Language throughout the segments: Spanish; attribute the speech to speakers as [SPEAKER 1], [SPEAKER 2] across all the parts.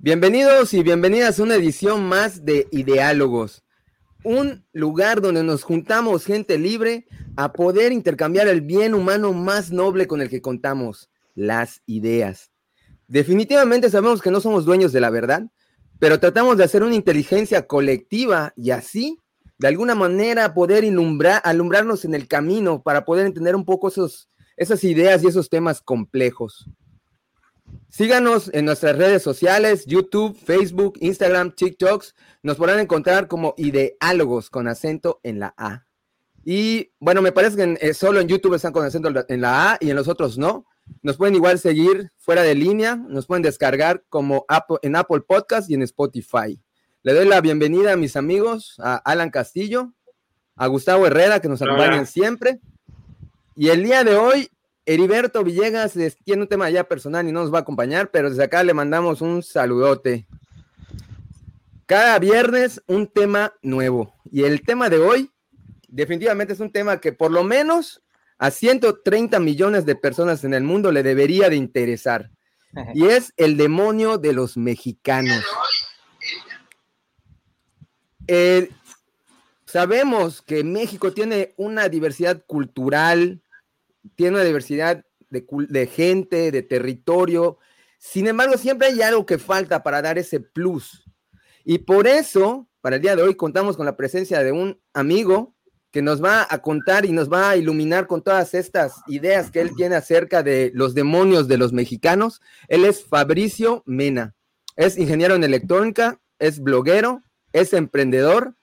[SPEAKER 1] Bienvenidos y bienvenidas a una edición más de Ideálogos, un lugar donde nos juntamos gente libre a poder intercambiar el bien humano más noble con el que contamos, las ideas. Definitivamente sabemos que no somos dueños de la verdad, pero tratamos de hacer una inteligencia colectiva y así, de alguna manera, poder alumbrarnos en el camino para poder entender un poco esas ideas y esos temas complejos. Síganos en nuestras redes sociales, YouTube, Facebook, Instagram, TikToks. Nos podrán encontrar como ideálogos con acento en la A. Y bueno, me parece que eh, solo en YouTube están con acento en la A y en los otros no. Nos pueden igual seguir fuera de línea, nos pueden descargar como en Apple Podcast y en Spotify. Le doy la bienvenida a mis amigos, a Alan Castillo, a Gustavo Herrera, que nos acompañan siempre. Y el día de hoy Heriberto Villegas tiene un tema ya personal y no nos va a acompañar, pero desde acá le mandamos un saludote. Cada viernes un tema nuevo. Y el tema de hoy definitivamente es un tema que por lo menos a 130 millones de personas en el mundo le debería de interesar. Y es el demonio de los mexicanos. sabemos que México tiene una diversidad cultural, tiene una diversidad de, gente, de territorio. Sin embargo, siempre hay algo que falta para dar ese plus. Y por eso, para el día de hoy, contamos con la presencia de un amigo que nos va a contar y nos va a iluminar con todas estas ideas que él tiene acerca de los demonios de los mexicanos. Él es Fabricio Mena. Es ingeniero en electrónica, es bloguero, es emprendedor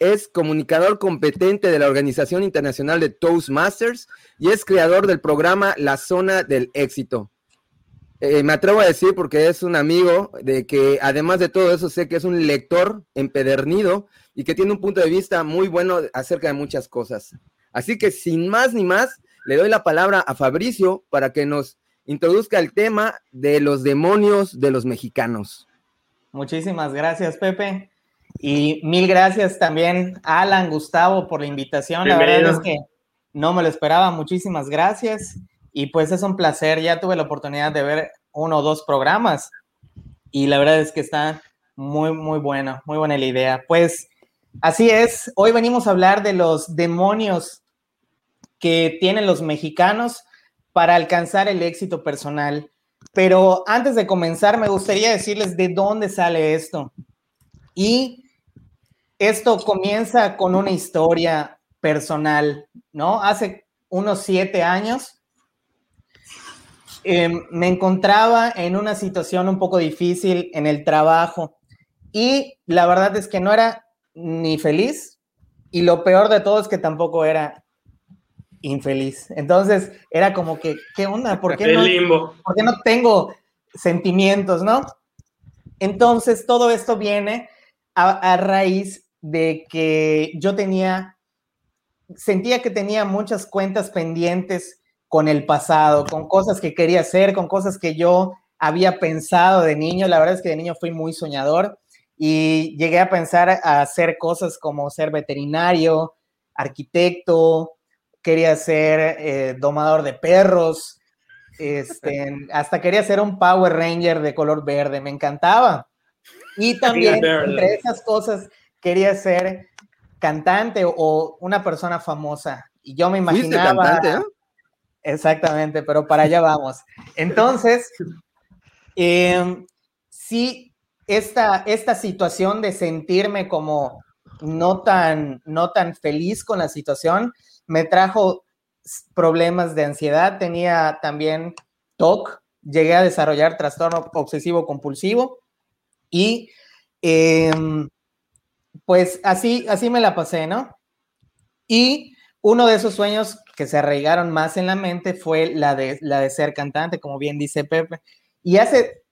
[SPEAKER 1] es comunicador competente de la Organización Internacional de Toastmasters y es creador del programa La Zona del Éxito. Eh, me atrevo a decir porque es un amigo de que además de todo eso sé que es un lector empedernido y que tiene un punto de vista muy bueno acerca de muchas cosas. Así que sin más ni más, le doy la palabra a Fabricio para que nos introduzca el tema de los demonios de los mexicanos.
[SPEAKER 2] Muchísimas gracias, Pepe. Y mil gracias también, Alan, Gustavo, por la invitación. La verdad es que no me lo esperaba. Muchísimas gracias. Y pues es un placer. Ya tuve la oportunidad de ver uno o dos programas. Y la verdad es que está muy, muy bueno. Muy buena la idea. Pues así es. Hoy venimos a hablar de los demonios que tienen los mexicanos para alcanzar el éxito personal. Pero antes de comenzar, me gustaría decirles de dónde sale esto. Y esto comienza con una historia personal, ¿no? Hace unos siete años em, me encontraba en una situación un poco difícil en el trabajo y la verdad es que no era ni feliz y lo peor de todo es que tampoco era infeliz. Entonces era como que, ¿qué onda? ¿Por qué, no, ¿por qué no tengo sentimientos, no? Entonces todo esto viene a, raíz de que yo tenía, sentía que tenía muchas cuentas pendientes con el pasado, con cosas que quería hacer, con cosas que yo había pensado de niño. La verdad es que de niño fui muy soñador y llegué a pensar a hacer cosas como ser veterinario, arquitecto, quería ser eh, domador de perros, este, hasta quería ser un Power Ranger de color verde, me encantaba. Y también, entre esas cosas, quería ser cantante o una persona famosa. Y yo me imaginaba. Cantante, Exactamente, pero para allá vamos. Entonces, em, sí, esta, esta situación de sentirme como no tan, no tan feliz con la situación me trajo problemas de ansiedad, tenía también TOC, llegué a desarrollar trastorno obsesivo compulsivo y em, pues así, así me la pasé, ¿no? Y uno de esos sueños que se arraigaron más en la mente fue la de, la de ser cantante, como bien dice Pepe. Y hace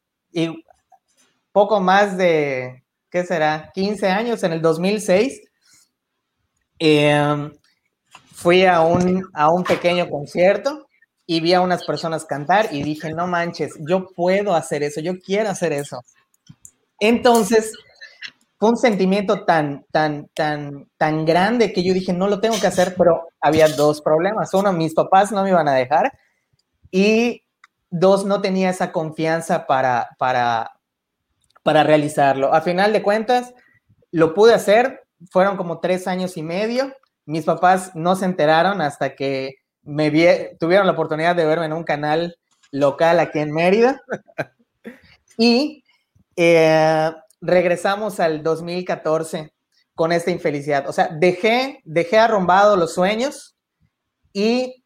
[SPEAKER 2] poco más de, ¿qué será? 15 años, en el 2006, em, fui a un, a un pequeño concierto y vi a unas personas cantar y dije, no manches, yo puedo hacer eso, yo quiero hacer eso. Entonces, fue un sentimiento tan, tan, tan, tan grande que yo dije, no lo tengo que hacer, pero había dos problemas. Uno, mis papás no me iban a dejar y dos, no tenía esa confianza para, para, para realizarlo. A final de cuentas, lo pude hacer, fueron como tres años y medio. Mis papás no se enteraron hasta que me tuvieron la oportunidad de verme en un canal local aquí en Mérida. Y eh, regresamos al 2014 con esta infelicidad. O sea, dejé, dejé arrumbado los sueños y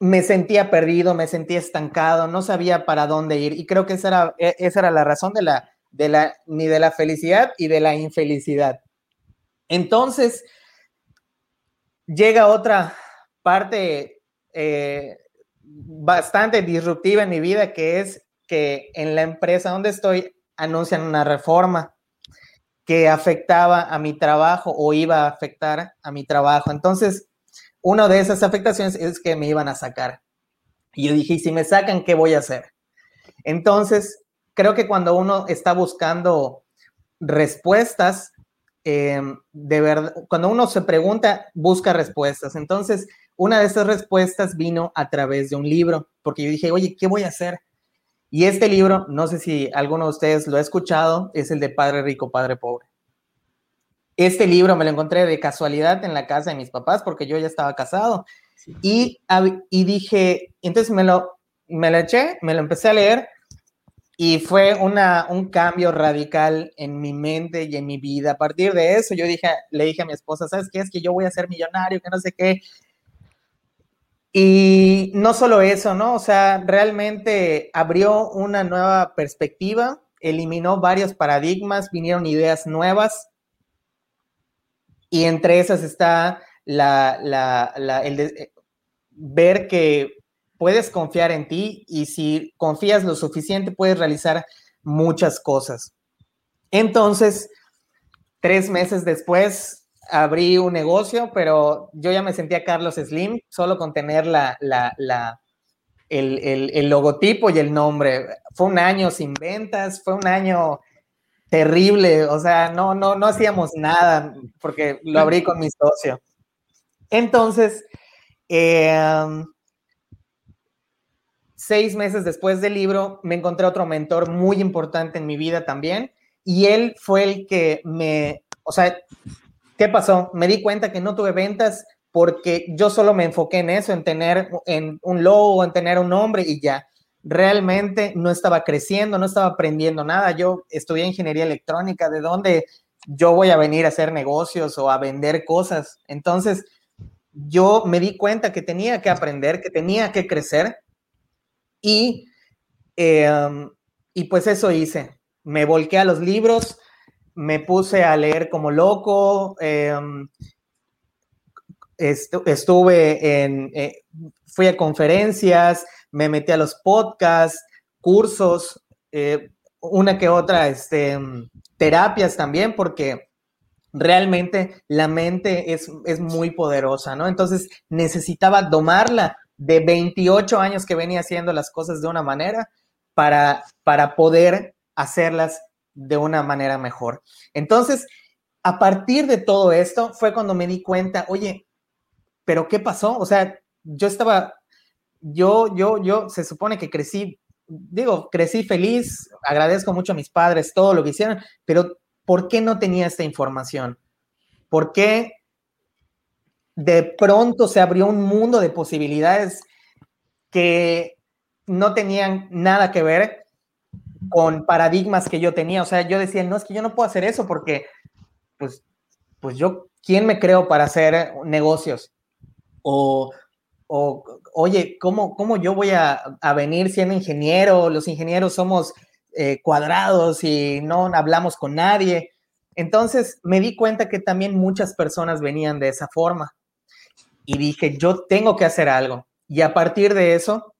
[SPEAKER 2] me sentía perdido, me sentía estancado, no sabía para dónde ir. Y creo que esa era, e, esa era la razón de la, de la, ni de la felicidad y de la infelicidad. Entonces, llega otra parte eh, bastante disruptiva en mi vida, que es que en la empresa donde estoy anuncian una reforma que afectaba a mi trabajo o iba a afectar a mi trabajo. Entonces, una de esas afectaciones es que me iban a sacar. Y yo dije, si me sacan, ¿qué voy a hacer? Entonces, creo que cuando uno está buscando respuestas, em, de verdad, cuando uno se pregunta, busca respuestas. Entonces, una de esas respuestas vino a través de un libro, porque yo dije, oye, ¿qué voy a hacer? Y este libro, no sé si alguno de ustedes lo ha escuchado, es el de Padre Rico, Padre Pobre. Este libro me lo encontré de casualidad en la casa de mis papás porque yo ya estaba casado. Y, y dije, entonces me lo, me lo eché, me lo empecé a leer y fue una, un cambio radical en mi mente y en mi vida. A partir de eso, yo dije, le dije a mi esposa, ¿sabes qué? Es que yo voy a ser millonario, que no sé qué. Y no solo eso, ¿no? O sea, realmente abrió una nueva perspectiva, eliminó varios paradigmas, vinieron ideas nuevas. Y entre esas está la, el de, ver que puedes confiar en ti y si confías lo suficiente puedes realizar muchas cosas. Entonces, tres meses después, abrí un negocio, pero yo ya me sentía Carlos Slim, solo con tener la, el, logotipo y el nombre. Fue un año sin ventas, fue un año terrible, o sea, no, no, no hacíamos nada porque lo abrí con mi socio. Entonces, em, seis meses después del libro, me encontré otro mentor muy importante en mi vida también, y él fue el que me, o sea, ¿Qué pasó? Me di cuenta que no tuve ventas porque yo solo me enfoqué en eso, en tener en un logo, en tener un nombre y ya. Realmente no estaba creciendo, no estaba aprendiendo nada. Yo estudié ingeniería electrónica, ¿de dónde yo voy a venir a hacer negocios o a vender cosas? Entonces, yo me di cuenta que tenía que aprender, que tenía que crecer y, em, y pues eso hice. Me volqué a los libros, me puse a leer como loco, em, estuve en, eh, fui a conferencias, me metí a los podcasts, cursos, eh, una que otra, este, terapias también, porque realmente la mente es, es muy poderosa, ¿no? Entonces necesitaba domarla de 28 años que venía haciendo las cosas de una manera para, para poder hacerlas de una manera mejor. Entonces, a partir de todo esto fue cuando me di cuenta, oye, pero ¿qué pasó? O sea, yo estaba, yo, yo, yo, se supone que crecí, digo, crecí feliz, agradezco mucho a mis padres todo lo que hicieron, pero ¿por qué no tenía esta información? ¿Por qué de pronto se abrió un mundo de posibilidades que no tenían nada que ver con paradigmas que yo tenía. O sea, yo decía, no, es que yo no puedo hacer eso porque, pues, pues yo, ¿quién me creo para hacer negocios? O, o oye, ¿cómo, ¿cómo, yo voy a, a, venir siendo ingeniero? Los ingenieros somos eh, cuadrados y no hablamos con nadie. Entonces me di cuenta que también muchas personas venían de esa forma. Y dije, yo tengo que hacer algo. Y a partir de eso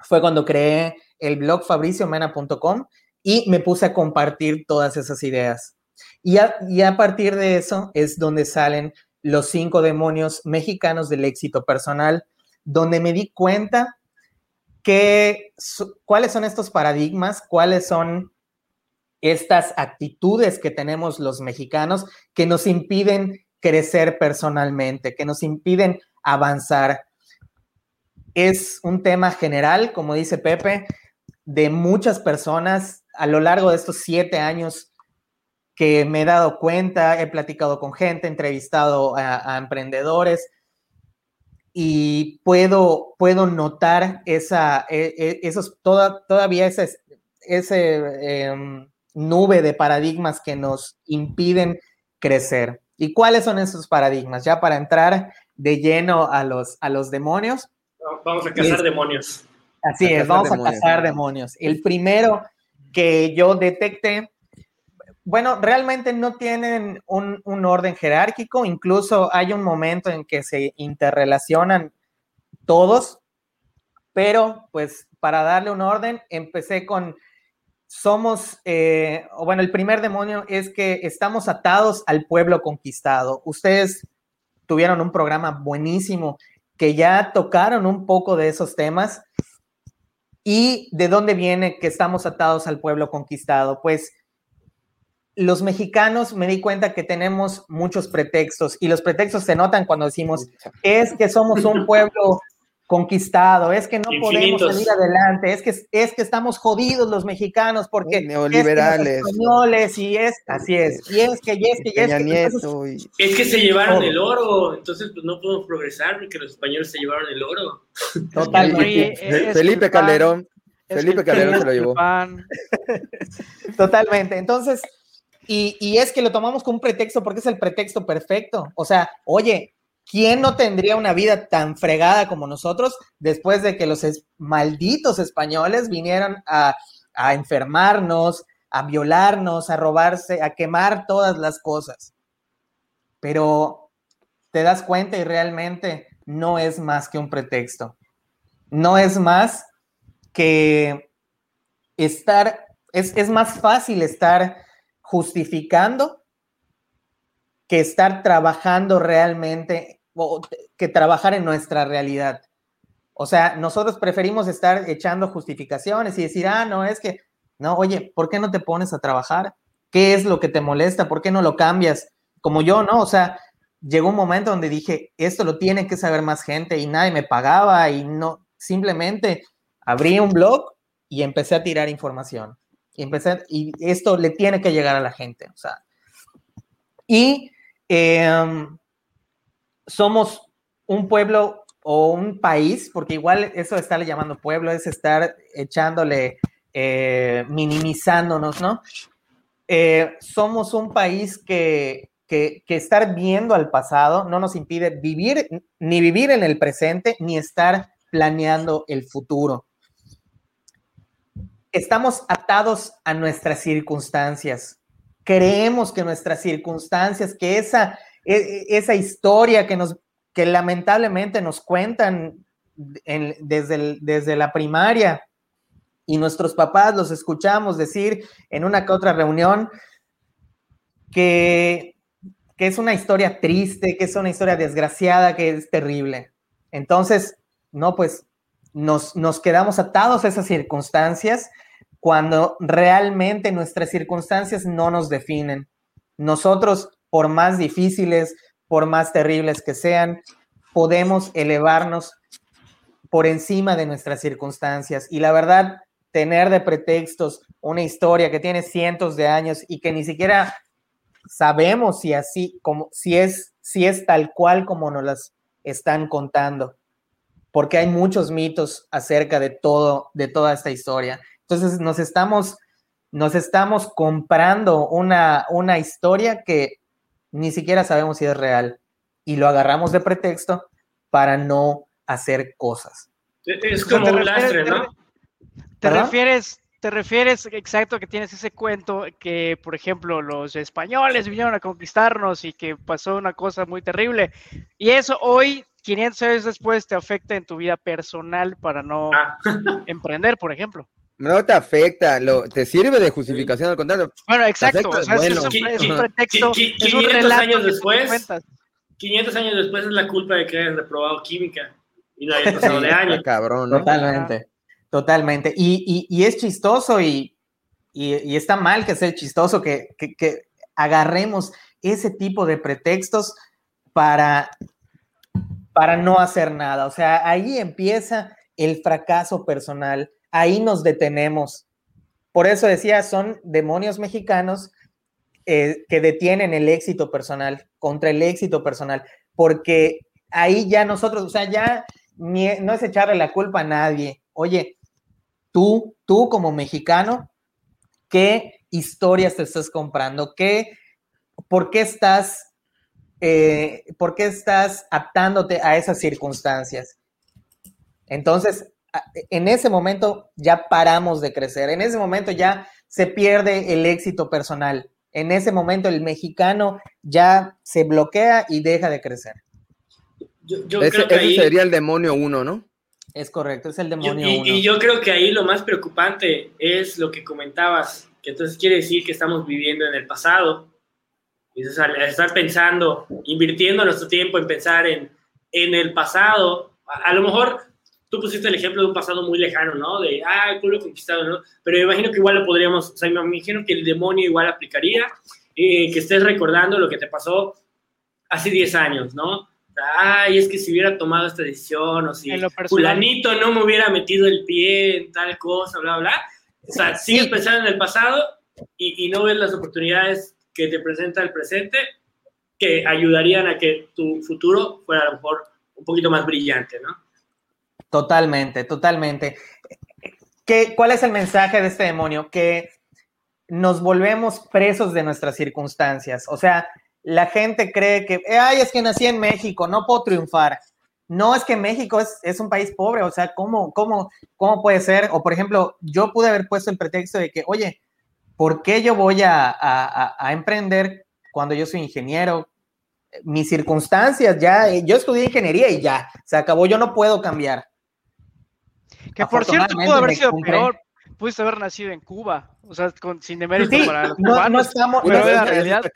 [SPEAKER 2] fue cuando creé el blog fabriciomena.com y me puse a compartir todas esas ideas. Y a, partir de eso es donde salen los cinco demonios mexicanos del éxito personal, donde me di cuenta que cuáles son estos paradigmas, cuáles son estas actitudes que tenemos los mexicanos que nos impiden crecer personalmente, que nos impiden avanzar. Es un tema general, como dice Pepe, de muchas personas a lo largo de estos siete años que me he dado cuenta, he platicado con gente, he entrevistado a, emprendedores y puedo, puedo notar esa, e, e, esos, toda, todavía ese, ese em, nube de paradigmas que nos impiden crecer. ¿Y cuáles son esos paradigmas? Ya para entrar de lleno a los, a los demonios.
[SPEAKER 3] Vamos a cazar demonios.
[SPEAKER 2] Así es, vamos a cazar demonios. El primero que yo detecté, bueno, realmente no tienen un, un, orden jerárquico, incluso hay un momento en que se interrelacionan todos, pero pues para darle un orden, empecé con, somos, eh, bueno, el primer demonio es que estamos atados al pueblo conquistado. Ustedes tuvieron un programa buenísimo que ya tocaron un poco de esos temas ¿Y de dónde viene que estamos atados al pueblo conquistado? Pues los mexicanos me di cuenta que tenemos muchos pretextos y los pretextos se notan cuando decimos, es que somos un pueblo conquistado, es que no podemos salir adelante, es que, es que estamos jodidos los mexicanos porque
[SPEAKER 1] neoliberales,
[SPEAKER 2] españoles y es, así es, y es que, y es que, y es
[SPEAKER 3] que, es que se llevaron el oro, entonces pues no podemos progresar porque los españoles se llevaron el oro.
[SPEAKER 1] Totalmente. Felipe Calderón, Felipe Calderón se lo llevó.
[SPEAKER 2] Totalmente, entonces, y, y es que lo tomamos como un pretexto porque es el pretexto perfecto, o sea, oye, ¿Quién no tendría una vida tan fregada como nosotros después de que los malditos españoles vinieran a, enfermarnos, a violarnos, a robarse, a quemar todas las cosas? Pero te das cuenta y realmente no es más que un pretexto. No es más que estar, es, es más fácil estar justificando que estar trabajando realmente que trabajar en nuestra realidad. O sea, nosotros preferimos estar echando justificaciones y decir, ah, no, es que, no, oye, ¿por qué no te pones a trabajar? ¿Qué es lo que te molesta? ¿Por qué no lo cambias? Como yo, ¿no? O sea, llegó un momento donde dije, esto lo tiene que saber más gente y nadie me pagaba y no, simplemente abrí un blog y empecé a tirar información. Y empecé, y esto le tiene que llegar a la gente, o sea. Y eh, somos un pueblo o un país, porque igual eso de estarle llamando pueblo es estar echándole, eh, minimizándonos, ¿no? Eh, somos un país que, que, que, estar viendo al pasado no nos impide vivir, ni vivir en el presente, ni estar planeando el futuro. Estamos atados a nuestras circunstancias. Creemos que nuestras circunstancias, que esa esa historia que, nos, que lamentablemente nos cuentan desde, desde la primaria y nuestros papás los escuchamos decir en una que otra reunión que, que es una historia triste, que es una historia desgraciada, que es terrible. Entonces, no, pues nos, nos quedamos atados a esas circunstancias cuando realmente nuestras circunstancias no nos definen. Nosotros por más difíciles, por más terribles que sean, podemos elevarnos por encima de nuestras circunstancias. Y la verdad, tener de pretextos una historia que tiene cientos de años y que ni siquiera sabemos si así, como, si es, si es tal cual como nos las están contando, porque hay muchos mitos acerca de todo, de toda esta historia. Entonces nos estamos, nos estamos comprando una, una historia que ni siquiera sabemos si es real y lo agarramos de pretexto para no hacer cosas.
[SPEAKER 3] Es como un lastre, ¿no?
[SPEAKER 4] Te refieres, te refieres exacto que tienes ese cuento que, por ejemplo, los españoles vinieron a conquistarnos y que pasó una cosa muy terrible. Y eso hoy, 500 años después, te afecta en tu vida personal para no ah. emprender, por ejemplo.
[SPEAKER 1] No te afecta, lo, te sirve de justificación al contrario.
[SPEAKER 4] Bueno, exacto, o sea, es, un, pretexto, es un relato
[SPEAKER 3] años después, 500 años después es la culpa de que hayas reprobado química y no hayas pasado de año.
[SPEAKER 1] Cabrón,
[SPEAKER 2] Totalmente, totalmente. Y, y, y es chistoso y, y, está mal que sea chistoso que, que, que agarremos ese tipo de pretextos para, para no hacer nada. O sea, ahí empieza el fracaso personal ahí nos detenemos. por eso decía, son demonios mexicanos eh, que detienen el éxito personal, contra el éxito personal, porque ahí ya nosotros, o sea, ya no es echarle la culpa a nadie. Oye, tú, tú como mexicano, ¿qué historias te estás comprando? ¿Qué, ¿Por qué estás, eh, por qué estás aptándote a esas circunstancias? Entonces, en ese momento ya paramos de crecer, en ese momento ya se pierde el éxito personal, en ese momento el mexicano ya se bloquea y deja de crecer.
[SPEAKER 1] ese, sería el demonio uno, ¿no?
[SPEAKER 2] Es correcto, es el demonio
[SPEAKER 3] y,
[SPEAKER 2] uno.
[SPEAKER 3] Y yo creo que ahí lo más preocupante es lo que comentabas, que entonces quiere decir que estamos viviendo en el pasado. Y al estar pensando, invirtiendo nuestro tiempo en pensar en, en el pasado, a lo mejor tú pusiste el ejemplo de un pasado muy lejano, ¿no? De, ah, el pueblo conquistado, ¿no? Pero me imagino que igual lo podríamos, o sea, me imagino que el demonio igual aplicaría, eh, que estés recordando lo que te pasó hace 10 años, ¿no? Ay, es que si hubiera tomado esta decisión, o si fulanito no me hubiera metido el pie en tal cosa, bla, bla. O sea, sigues pensando en el pasado y, y no ves las oportunidades que te presenta el presente que ayudarían a que tu futuro fuera a lo mejor un poquito más brillante, ¿no?
[SPEAKER 2] Totalmente, totalmente. ¿Qué, ¿Cuál es el mensaje de este demonio? Que nos volvemos presos de nuestras circunstancias. O sea, la gente cree que, ay, es que nací en México, no puedo triunfar. No es que México es, es un país pobre, o sea, ¿cómo, cómo, ¿cómo puede ser? O por ejemplo, yo pude haber puesto el pretexto de que, oye, ¿por qué yo voy a, a, a emprender cuando yo soy ingeniero? Mis circunstancias, ya, yo estudié ingeniería y ya, se acabó, yo no puedo cambiar.
[SPEAKER 4] Que por cierto pudo haber sido peor. Pudiste haber nacido en Cuba, o sea, con, sin demérito para los
[SPEAKER 2] no, no estamos,
[SPEAKER 4] pero la realidad.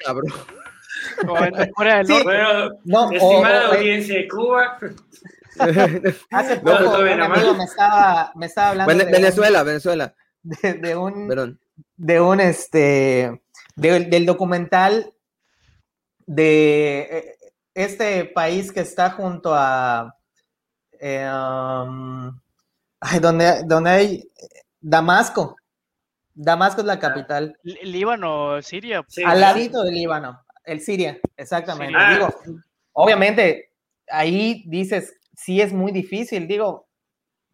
[SPEAKER 4] O en Corea del Norte.
[SPEAKER 3] No, estimada audiencia de Cuba.
[SPEAKER 2] Hace poco un amigo me estaba, me estaba hablando
[SPEAKER 1] de Venezuela, un, Venezuela.
[SPEAKER 2] De, de, un, Perdón. de un este de, del documental de eh, este país que está junto a eh, um, Ay, donde, donde hay Damasco. Damasco es la capital.
[SPEAKER 4] Líbano, Siria.
[SPEAKER 2] Al ladito del Líbano, el Siria, exactamente. Digo, obviamente, ahí dices, sí es muy difícil, digo,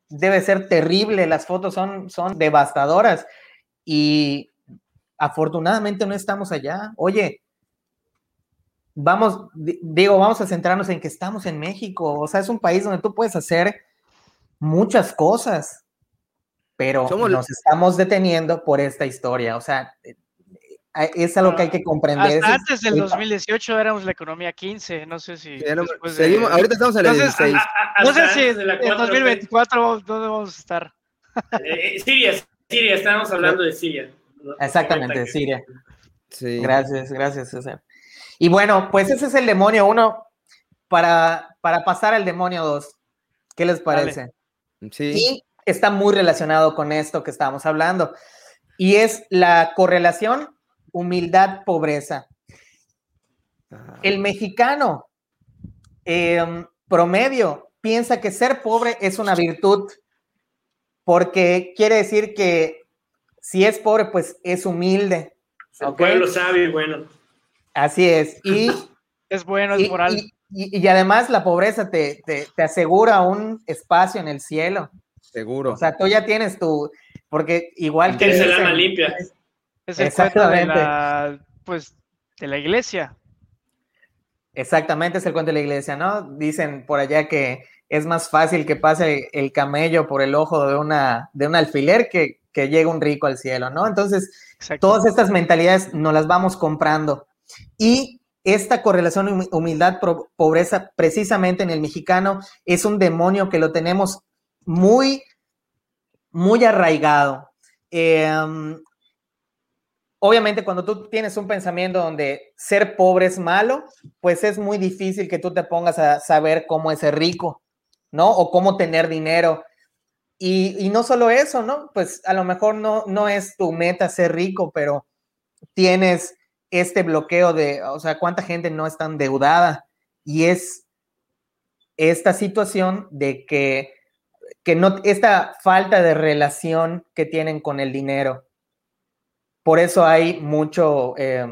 [SPEAKER 2] debe ser terrible, las fotos son, son devastadoras y afortunadamente no estamos allá. Oye, vamos, digo, vamos a centrarnos en que estamos en México, o sea, es un país donde tú puedes hacer muchas cosas, pero nos estamos deteniendo por esta historia. O sea, eh, eh, es algo que hay que comprender.
[SPEAKER 4] antes del 2018 éramos la economía 15, no sé si.
[SPEAKER 1] seguimos, ahorita estamos en el 16.
[SPEAKER 4] no sé si en 2024 dónde vamos a estar.
[SPEAKER 3] Eh, Siria, Siria, estábamos hablando de Siria.
[SPEAKER 2] Exactamente, Siria. Gracias, gracias, César. Y bueno, pues ese es el demonio uno para, para pasar al demonio 2. ¿Qué les parece? Y está muy relacionado con esto que estábamos hablando. Y es la correlación humildad-pobreza. El mexicano em, promedio piensa que ser pobre es una virtud, porque quiere decir que si es pobre, pues es humilde.
[SPEAKER 3] El pueblo sabe, bueno.
[SPEAKER 2] Así es. Y
[SPEAKER 4] es bueno, es moral.
[SPEAKER 2] Y, además la pobreza te, te, asegura un espacio en el cielo.
[SPEAKER 1] Seguro.
[SPEAKER 2] O sea, tú ya tienes tu, porque igual
[SPEAKER 3] que... Tienes el alma limpia.
[SPEAKER 4] Es el cuento de la, pues, de la iglesia.
[SPEAKER 2] Exactamente, es el cuento de la iglesia, ¿no? Dicen por allá que es más fácil que pase el camello por el ojo de, una, de un alfiler que, que llegue un rico al cielo, ¿no? Entonces, todas estas mentalidades nos las vamos comprando. Y esta correlación humildad-pobreza precisamente en el mexicano es un demonio que lo tenemos muy, muy arraigado. Em, obviamente cuando tú tienes un pensamiento donde ser pobre es malo, pues es muy difícil que tú te pongas a saber cómo es ser rico, ¿no? O cómo tener dinero. Y, y no solo eso, ¿no? Pues a lo mejor no, no es tu meta ser rico, pero tienes este bloqueo de, o sea, cuánta gente no está endeudada y es esta situación de que, que no, esta falta de relación que tienen con el dinero. por eso hay mucho, eh,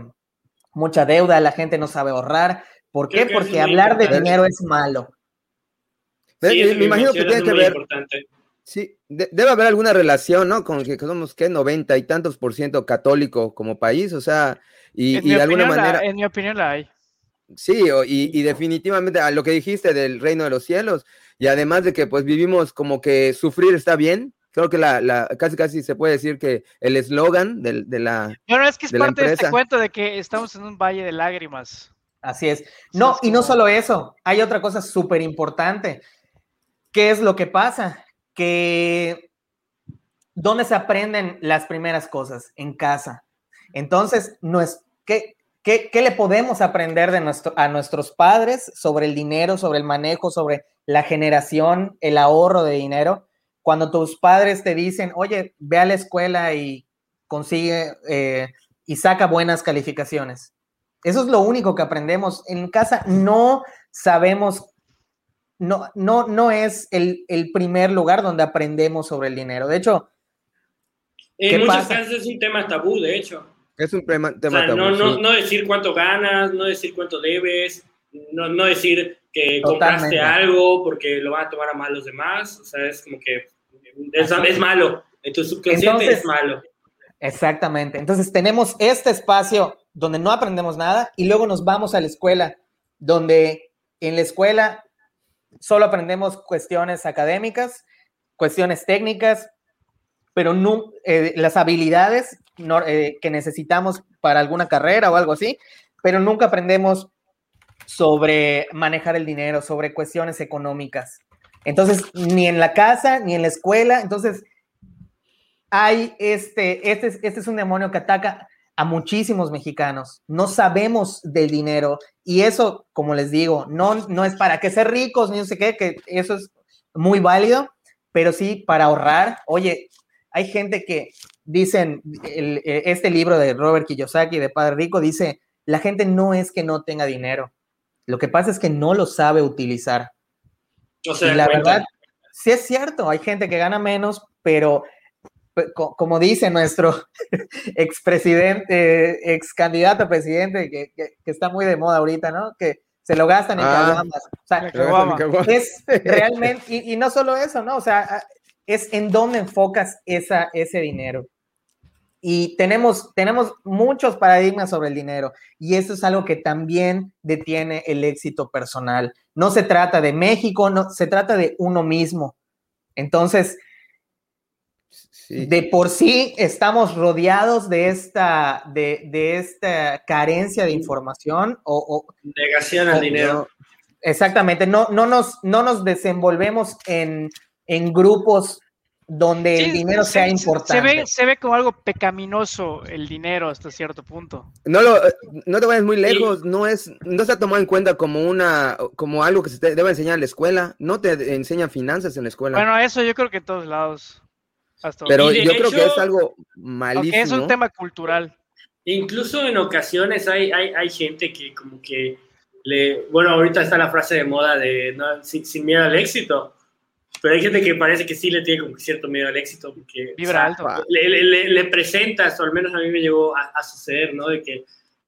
[SPEAKER 2] mucha deuda, la gente no sabe ahorrar. ¿Por qué? Porque hablar de dinero es malo.
[SPEAKER 1] me, imagino que tiene que ver. Sí, debe haber alguna relación, ¿no? Con que somos, ¿qué? 90 y tantos por ciento católico como país, o sea, y, de alguna manera.
[SPEAKER 4] en mi opinión la hay.
[SPEAKER 1] Sí, y, definitivamente a lo que dijiste del reino de los cielos, y además de que pues vivimos como que sufrir está bien, creo que la, casi casi se puede decir que el eslogan de, de, la.
[SPEAKER 4] Bueno, es que es parte de este cuento de que estamos en un valle de lágrimas.
[SPEAKER 2] Así es. No, y no solo eso, hay otra cosa súper importante. ¿Qué es lo que pasa? Que ¿dónde se aprenden las primeras cosas? En casa. Entonces, no es, ¿qué, qué, qué le podemos aprender de nuestro, a nuestros padres sobre el dinero, sobre el manejo, sobre la generación, el ahorro de dinero? Cuando tus padres te dicen, oye, ve a la escuela y consigue eh, y saca buenas calificaciones. Eso es lo único que aprendemos. En casa no sabemos, no, no, no es el, primer lugar donde aprendemos sobre el dinero. De hecho,
[SPEAKER 3] en muchos casos es un tema tabú, de hecho.
[SPEAKER 1] Es un tema, tabú.
[SPEAKER 3] No, no, decir cuánto ganas, no decir cuánto debes, no, decir que compraste algo porque lo van a tomar a mal los demás. O sea, es como que es, es malo. En tu subconsciente es malo.
[SPEAKER 2] Exactamente. Entonces tenemos este espacio donde no aprendemos nada y luego nos vamos a la escuela, donde en la escuela solo aprendemos cuestiones académicas, cuestiones técnicas, pero no, eh, las habilidades eh, que necesitamos para alguna carrera o algo así, pero nunca aprendemos sobre manejar el dinero, sobre cuestiones económicas. Entonces, ni en la casa, ni en la escuela, entonces hay este, este, este es un demonio que ataca a muchísimos mexicanos. No sabemos del dinero y eso, como les digo, no, no es para que ser ricos ni no sé qué, que eso es muy válido, pero sí para ahorrar. Oye, hay gente que dicen, este libro de Robert Kiyosaki, de Padre Rico, dice, la gente no es que no tenga dinero, lo que pasa es que no lo sabe utilizar.
[SPEAKER 3] O sea,
[SPEAKER 2] y la verdad, sí es cierto, hay gente que gana menos, pero como dice nuestro expresidente, ex candidato a presidente, que, está muy de moda ahorita, ¿no? Que se lo gastan en ah, O sea, es realmente, y, no solo eso, ¿no? O sea, es en dónde enfocas esa, ese dinero. Y tenemos, tenemos muchos paradigmas sobre el dinero y eso es algo que también detiene el éxito personal. No se trata de México, no, se trata de uno mismo. Entonces, de por sí estamos rodeados de esta, de, esta carencia de información o...
[SPEAKER 3] Negación al dinero.
[SPEAKER 2] exactamente, no, no, nos, no nos desenvolvemos en, grupos donde el dinero sea importante.
[SPEAKER 4] Se ve, se ve como algo pecaminoso el dinero hasta cierto punto.
[SPEAKER 1] No, lo, no te vayas muy lejos, no es, no se ha tomado en cuenta como una, como algo que se debe enseñar en la escuela, no te enseñan finanzas en la escuela.
[SPEAKER 4] Bueno, eso yo creo que en todos lados.
[SPEAKER 1] Pero yo creo que es algo malísimo.
[SPEAKER 4] Es un tema cultural.
[SPEAKER 3] Incluso en ocasiones hay, hay, hay, gente que como que le... Bueno, ahorita está la frase de moda de sin, miedo al éxito. Pero hay gente que parece que sí le tiene como cierto miedo al éxito. Porque,
[SPEAKER 4] Vibra alto.
[SPEAKER 3] Le, le, presentas, o al menos a mí me llegó a, suceder, ¿no? De que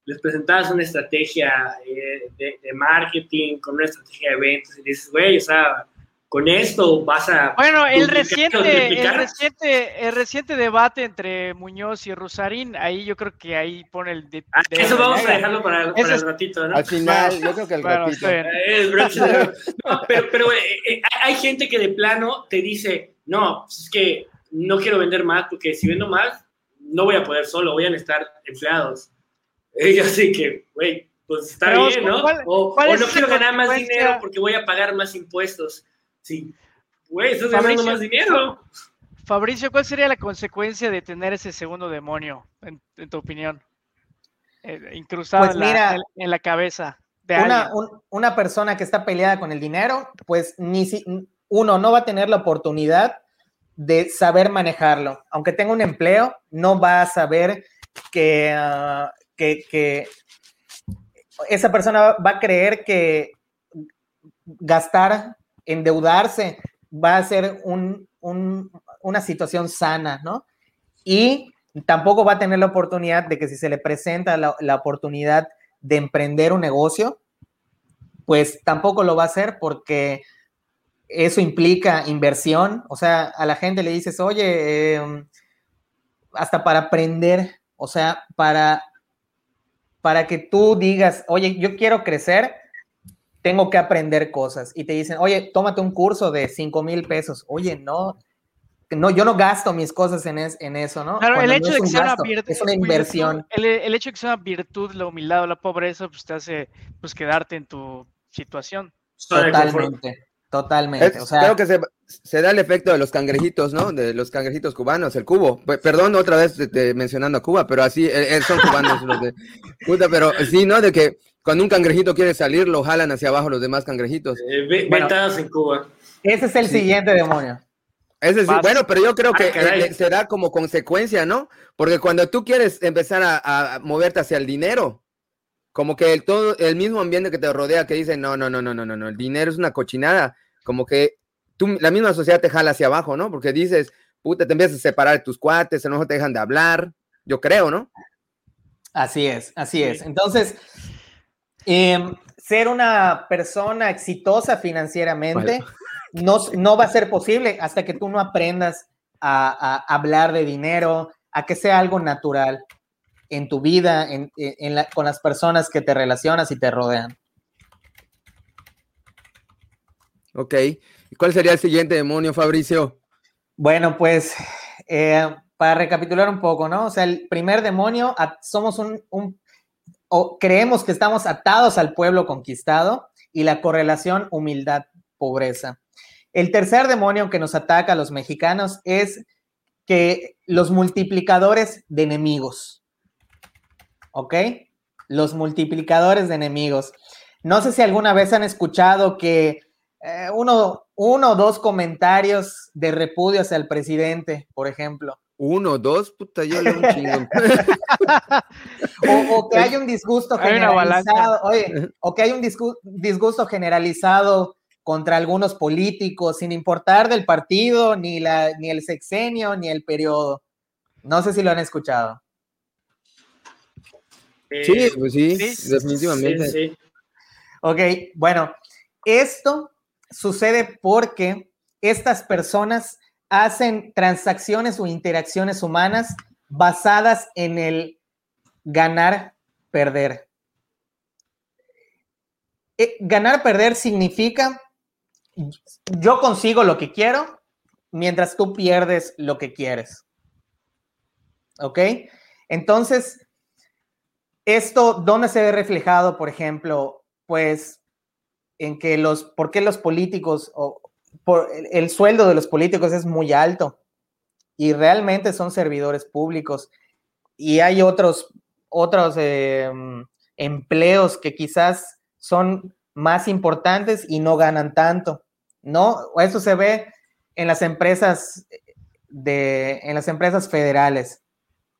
[SPEAKER 3] les presentabas una estrategia eh, de, de, marketing con una estrategia de eventos y dices, güey, o sea, con esto vas a...
[SPEAKER 4] Bueno, el reciente, el reciente, el reciente debate entre Muñoz y Rosarín, ahí yo creo que ahí pone el... De,
[SPEAKER 3] ah, eso vamos a dejarlo para, el ratito, ¿no?
[SPEAKER 1] Al final, yo creo que el ratito.
[SPEAKER 3] pero, pero eh, eh, hay gente que de plano te dice, no, pues es que no quiero vender más porque si vendo más, no voy a poder solo, voy a necesitar empleados. Y así que, güey, pues está bien, ¿no? o, o no quiero ganar más dinero porque voy a pagar más impuestos. Sí. Güey, estás ganando más dinero.
[SPEAKER 4] Fabricio, ¿cuál sería la consecuencia de tener ese segundo demonio, en, tu opinión? Eh, incrustado pues en, la, cabeza. De
[SPEAKER 2] una, una, persona que está peleada con el dinero, pues ni si, uno no va a tener la oportunidad de saber manejarlo. Aunque tenga un empleo, no va a saber que, ah, que, que esa persona va a creer que gastar endeudarse va a ser una situación sana, ¿no? Y tampoco va a tener la oportunidad de que si se le presenta la, oportunidad de emprender un negocio, pues tampoco lo va a hacer porque eso implica inversión. O sea, a la gente le dices, oye, em, hasta para aprender, o sea, para, para que tú digas, oye, yo quiero crecer, tengo que aprender cosas. Y te dicen, oye, tómate un curso de 5 mil pesos. Oye, no, no, yo no gasto mis cosas en, en eso, ¿no?
[SPEAKER 4] Claro, el hecho de que sea una virtud,
[SPEAKER 2] es una inversión.
[SPEAKER 4] El, el, hecho de que sea una virtud, la humildad o la pobreza, pues te hace pues quedarte en tu situación.
[SPEAKER 2] Totalmente. Totalmente. o sea,
[SPEAKER 1] creo que se, se, da el efecto de los cangrejitos, ¿no? De los cangrejitos cubanos, el cubo. Perdón otra vez mencionando a Cuba, pero así eh, eh, son cubanos los de puta, pero sí, ¿no? De que cuando un cangrejito quiere salir, lo jalan hacia abajo los demás cangrejitos.
[SPEAKER 3] Eh, en Cuba.
[SPEAKER 2] Ese es el siguiente demonio.
[SPEAKER 1] Ese sí, bueno, pero yo creo que eh, se da como consecuencia, ¿no? Porque cuando tú quieres empezar a, a moverte hacia el dinero, como que el, todo, el mismo ambiente que te rodea que dice, no, no, no, no, no, no, no, el dinero es una cochinada, como que tú, la misma sociedad te jala hacia abajo, ¿no? Porque dices, puta, te empiezas a separar de tus cuates, a lo mejor te dejan de hablar, yo creo, ¿no?
[SPEAKER 2] Así es, así es. Entonces, em, ser una persona exitosa financieramente no, no va a ser posible hasta que tú no aprendas a, a hablar de dinero, a que sea algo natural en tu vida, en, con las personas que te relacionas y te rodean.
[SPEAKER 1] Ok. ¿Y cuál sería el siguiente demonio, Fabricio?
[SPEAKER 2] Bueno, pues eh, para recapitular un poco, ¿no? O sea, el primer demonio, somos un, o creemos que estamos atados al pueblo conquistado y la correlación humildad-pobreza. El tercer demonio que nos ataca a los mexicanos es que los multiplicadores de enemigos. ¿ok? Los multiplicadores de enemigos. No sé si alguna vez han escuchado que eh, uno, uno o dos comentarios de repudio hacia el presidente, por ejemplo.
[SPEAKER 1] Uno, dos, puta, yo le un chingo.
[SPEAKER 2] o, que hay un disgusto generalizado, oye, o que hay un disgusto generalizado contra algunos políticos, sin importar del partido, ni, la, ni el sexenio, ni el periodo. No sé si lo han escuchado.
[SPEAKER 1] Sí, eh, pues sí, definitivamente. Sí,
[SPEAKER 2] ok, bueno, esto sucede porque estas personas hacen transacciones o interacciones humanas basadas en el ganar, perder. Eh, ganar, perder significa yo consigo lo que quiero mientras tú pierdes lo que quieres. ¿Ok? Entonces, esto, ¿dónde se ve reflejado, por ejemplo? Pues en que los, ¿por qué los políticos, o por, el sueldo de los políticos es muy alto y realmente son servidores públicos y hay otros, otros em, empleos que quizás son más importantes y no ganan tanto, ¿no? Eso se ve en las empresas de, en las empresas federales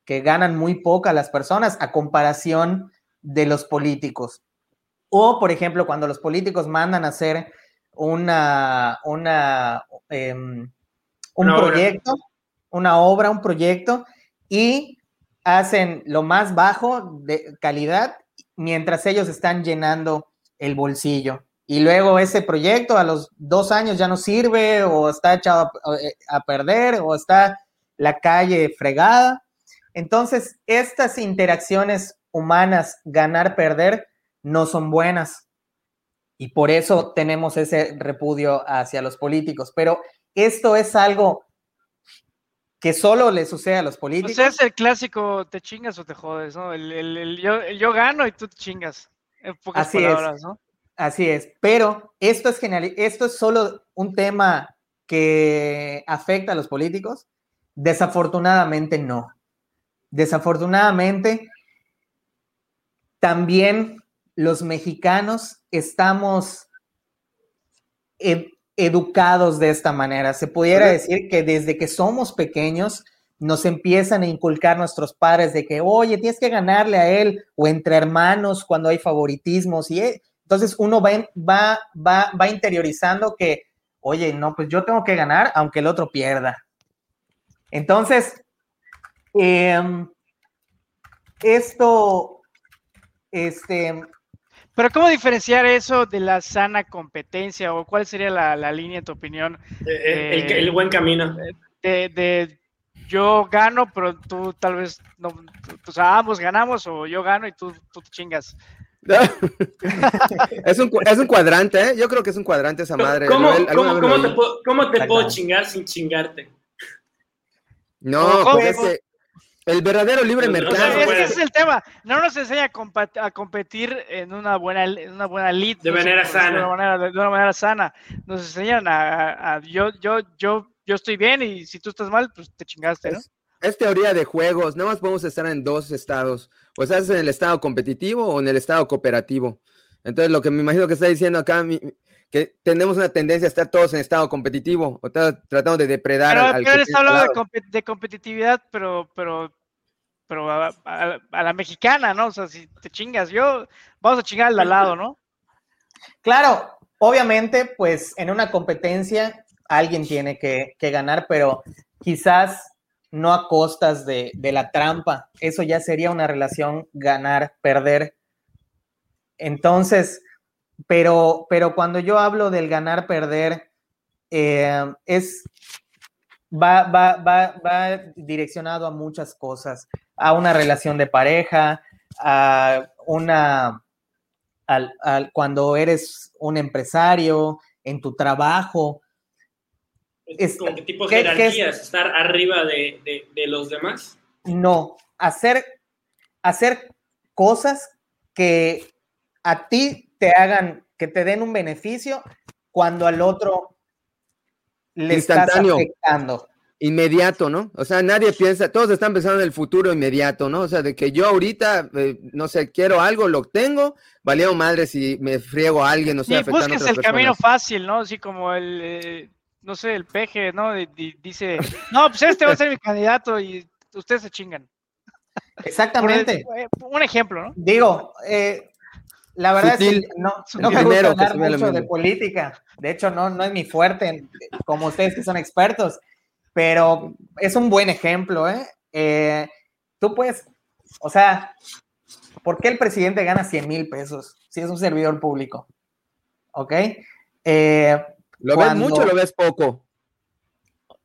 [SPEAKER 2] que ganan muy poca las personas a comparación de los políticos. O, por ejemplo, cuando los políticos mandan a hacer una, una em, un proyecto, una obra, un proyecto, y hacen lo más bajo de calidad mientras ellos están llenando el bolsillo. Y luego ese proyecto a los dos años ya no sirve o está echado a, a perder o está la calle fregada entonces, estas interacciones humanas, ganar, perder, no son buenas. Y por eso tenemos ese repudio hacia los políticos. Pero esto es algo que solo le sucede a los políticos.
[SPEAKER 4] O es el clásico, te chingas o te jodes, ¿no? El, yo, gano y tú te chingas. En pocas
[SPEAKER 2] Así
[SPEAKER 4] palabras,
[SPEAKER 2] es.
[SPEAKER 4] ¿no?
[SPEAKER 2] Así es. Pero esto es genial. Esto es solo un tema que afecta a los políticos. Desafortunadamente no. Desafortunadamente, también los mexicanos estamos educados de esta manera. Se pudiera decir que desde que somos pequeños nos empiezan a inculcar nuestros padres de que, oye, tienes que ganarle a él o entre hermanos cuando hay favoritismos. Y eh, entonces uno va, va, va, va interiorizando que, oye, no, pues yo tengo que ganar aunque el otro pierda. Entonces, Em, esto, este...
[SPEAKER 4] Pero ¿cómo diferenciar eso de la sana competencia o cuál sería la, línea, en tu opinión?
[SPEAKER 3] Eh, el, el, buen camino.
[SPEAKER 4] De, yo gano, pero tú tal vez no, o sea, ambos ganamos o yo gano y tú, tú te chingas.
[SPEAKER 1] es, un, es, un, cuadrante, ¿eh? Yo creo que es un cuadrante esa madre.
[SPEAKER 3] ¿Cómo, te, puedo, chingar sin chingarte?
[SPEAKER 1] No, pues es que el verdadero libre mercado.
[SPEAKER 4] ese es el tema. No nos enseña a, competir en una buena, en una buena lead.
[SPEAKER 3] De manera sana.
[SPEAKER 4] De una manera, de una manera sana. Nos enseñan a, yo, yo, yo, yo estoy bien y si tú estás mal, pues te chingaste, ¿no?
[SPEAKER 1] es teoría de juegos, nada más podemos estar en dos estados, o estás en el estado competitivo o en el estado cooperativo. Entonces, lo que me imagino que está diciendo acá, que tenemos una tendencia a estar todos en estado competitivo, o tratando de depredar
[SPEAKER 4] pero, al, pero hablando de, competitividad, pero, pero, pero a, la mexicana, ¿no? O sea, si te chingas, yo, vamos a chingar al lado, ¿no?
[SPEAKER 2] Claro, obviamente, pues en una competencia alguien tiene que, que ganar, pero quizás no a costas de, la trampa. Eso ya sería una relación ganar-perder. Entonces, pero, pero cuando yo hablo del ganar-perder, eh, es, va, va, va, direccionado a muchas cosas, a una relación de pareja, a una, al, cuando eres un empresario, en tu trabajo,
[SPEAKER 3] es, como que tipo jerarquías, estar arriba de, los demás.
[SPEAKER 2] No, hacer, hacer cosas que a ti te hagan, que te den un beneficio cuando al otro le estás afectando.
[SPEAKER 1] Inmediato, ¿no? O sea, nadie piensa, todos están pensando en el futuro inmediato, ¿no? O sea, de que yo ahorita, eh, no sé, quiero algo, lo tengo, valía madre si me friego a alguien, no sé,
[SPEAKER 4] sí, busques el camino fácil, ¿no? Así como el, eh, no sé, el peje, ¿no? dice, no, pues este va a ser mi candidato y ustedes se chingan.
[SPEAKER 2] Exactamente.
[SPEAKER 4] Eh, un ejemplo, ¿no?
[SPEAKER 2] Digo, eh, la verdad es que no, no me gusta hablar mucho de política. De hecho, no, no es mi fuerte, como ustedes que son expertos, pero es un buen ejemplo, ¿eh? eh tú puedes, o sea, ¿por qué el presidente gana 100 mil pesos si es un servidor público? ¿Ok? Eh,
[SPEAKER 1] ¿Lo ves mucho o lo ves poco?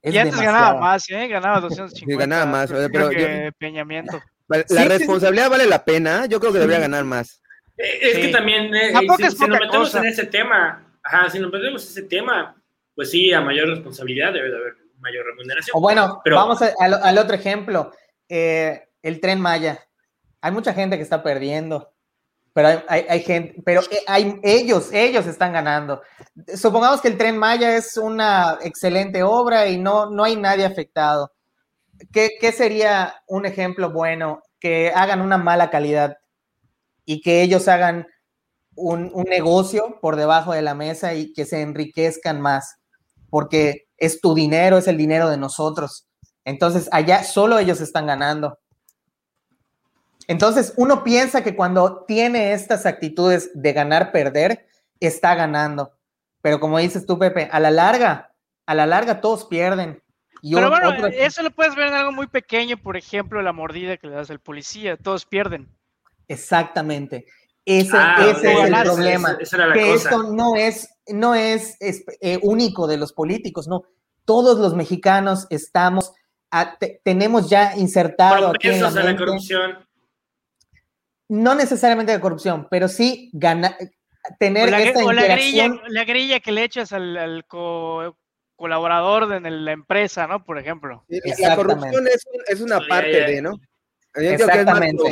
[SPEAKER 4] y antes ganaba más, ¿eh? Ganaba 250.
[SPEAKER 1] ganaba más, pero
[SPEAKER 4] que Peñamiento.
[SPEAKER 1] La responsabilidad vale la pena, yo creo que debería ganar más.
[SPEAKER 3] Es que también, eh, si, nos metemos en ese tema, ajá, si nos metemos en ese tema, pues sí, a mayor responsabilidad debe de haber mayor remuneración.
[SPEAKER 2] O bueno, pero, vamos al, otro ejemplo, eh, el tren Maya. Hay mucha gente que está perdiendo pero hay, gente, pero eh, hay, ellos, ellos están ganando. Supongamos que el tren Maya es una excelente obra y no, no hay nadie afectado. ¿Qué, sería un ejemplo bueno? Que hagan una mala calidad y que ellos hagan un, un negocio por debajo de la mesa y que se enriquezcan más, porque es tu dinero, es el dinero de nosotros. Entonces, allá solo ellos están ganando. Entonces, uno piensa que cuando tiene estas actitudes de ganar, perder, está ganando. Pero como dices tú, Pepe, a la larga, a la larga todos pierden.
[SPEAKER 4] Pero bueno, eso lo puedes ver en algo muy pequeño, por ejemplo, la mordida que le das al policía, todos pierden.
[SPEAKER 2] Exactamente. Ese, ah, es el problema. que esto no es, no es, eh, único de los políticos, no. Todos los mexicanos estamos, tenemos ya insertado aquí en la, la corrupción no necesariamente de corrupción, pero sí ganar, tener
[SPEAKER 4] la,
[SPEAKER 2] esta
[SPEAKER 4] interacción. La grilla, que le echas al, colaborador de la empresa, ¿no? Por ejemplo.
[SPEAKER 1] la corrupción es, una parte de, ¿no?
[SPEAKER 2] Exactamente.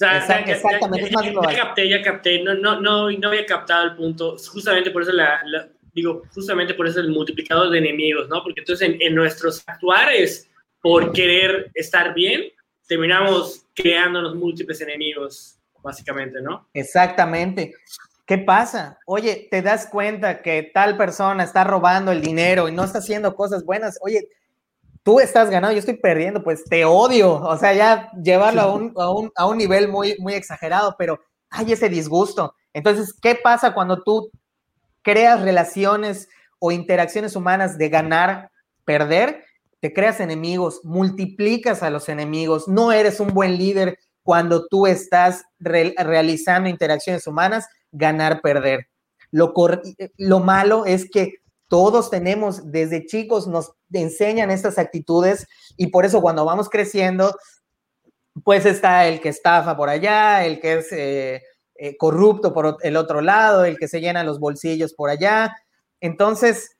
[SPEAKER 2] Exactamente,
[SPEAKER 3] es más global. Ya capté, ya capté, no, no, no, no había captado el punto, justamente por eso la, digo, justamente por eso el multiplicador de enemigos, ¿no? Porque entonces en, en nuestros actuares, por querer estar bien, terminamos creándonos múltiples enemigos, básicamente, ¿no?
[SPEAKER 2] Exactamente. ¿Qué pasa? Oye, te das cuenta que tal persona está robando el dinero y no está haciendo cosas buenas. Oye, tú estás ganando, yo estoy perdiendo, pues te odio. O sea, ya llevarlo a un, a un, a un nivel muy, muy exagerado, pero hay ese disgusto. Entonces, ¿qué pasa cuando tú creas relaciones o interacciones humanas de ganar, perder? te creas enemigos, multiplicas a los enemigos, no eres un buen líder cuando tú estás realizando interacciones humanas, ganar, perder. Lo, lo malo es que todos tenemos, desde chicos nos enseñan estas actitudes y por eso cuando vamos creciendo, pues está el que estafa por allá, el que es eh, eh, corrupto por el otro lado, el que se llena los bolsillos por allá. Entonces,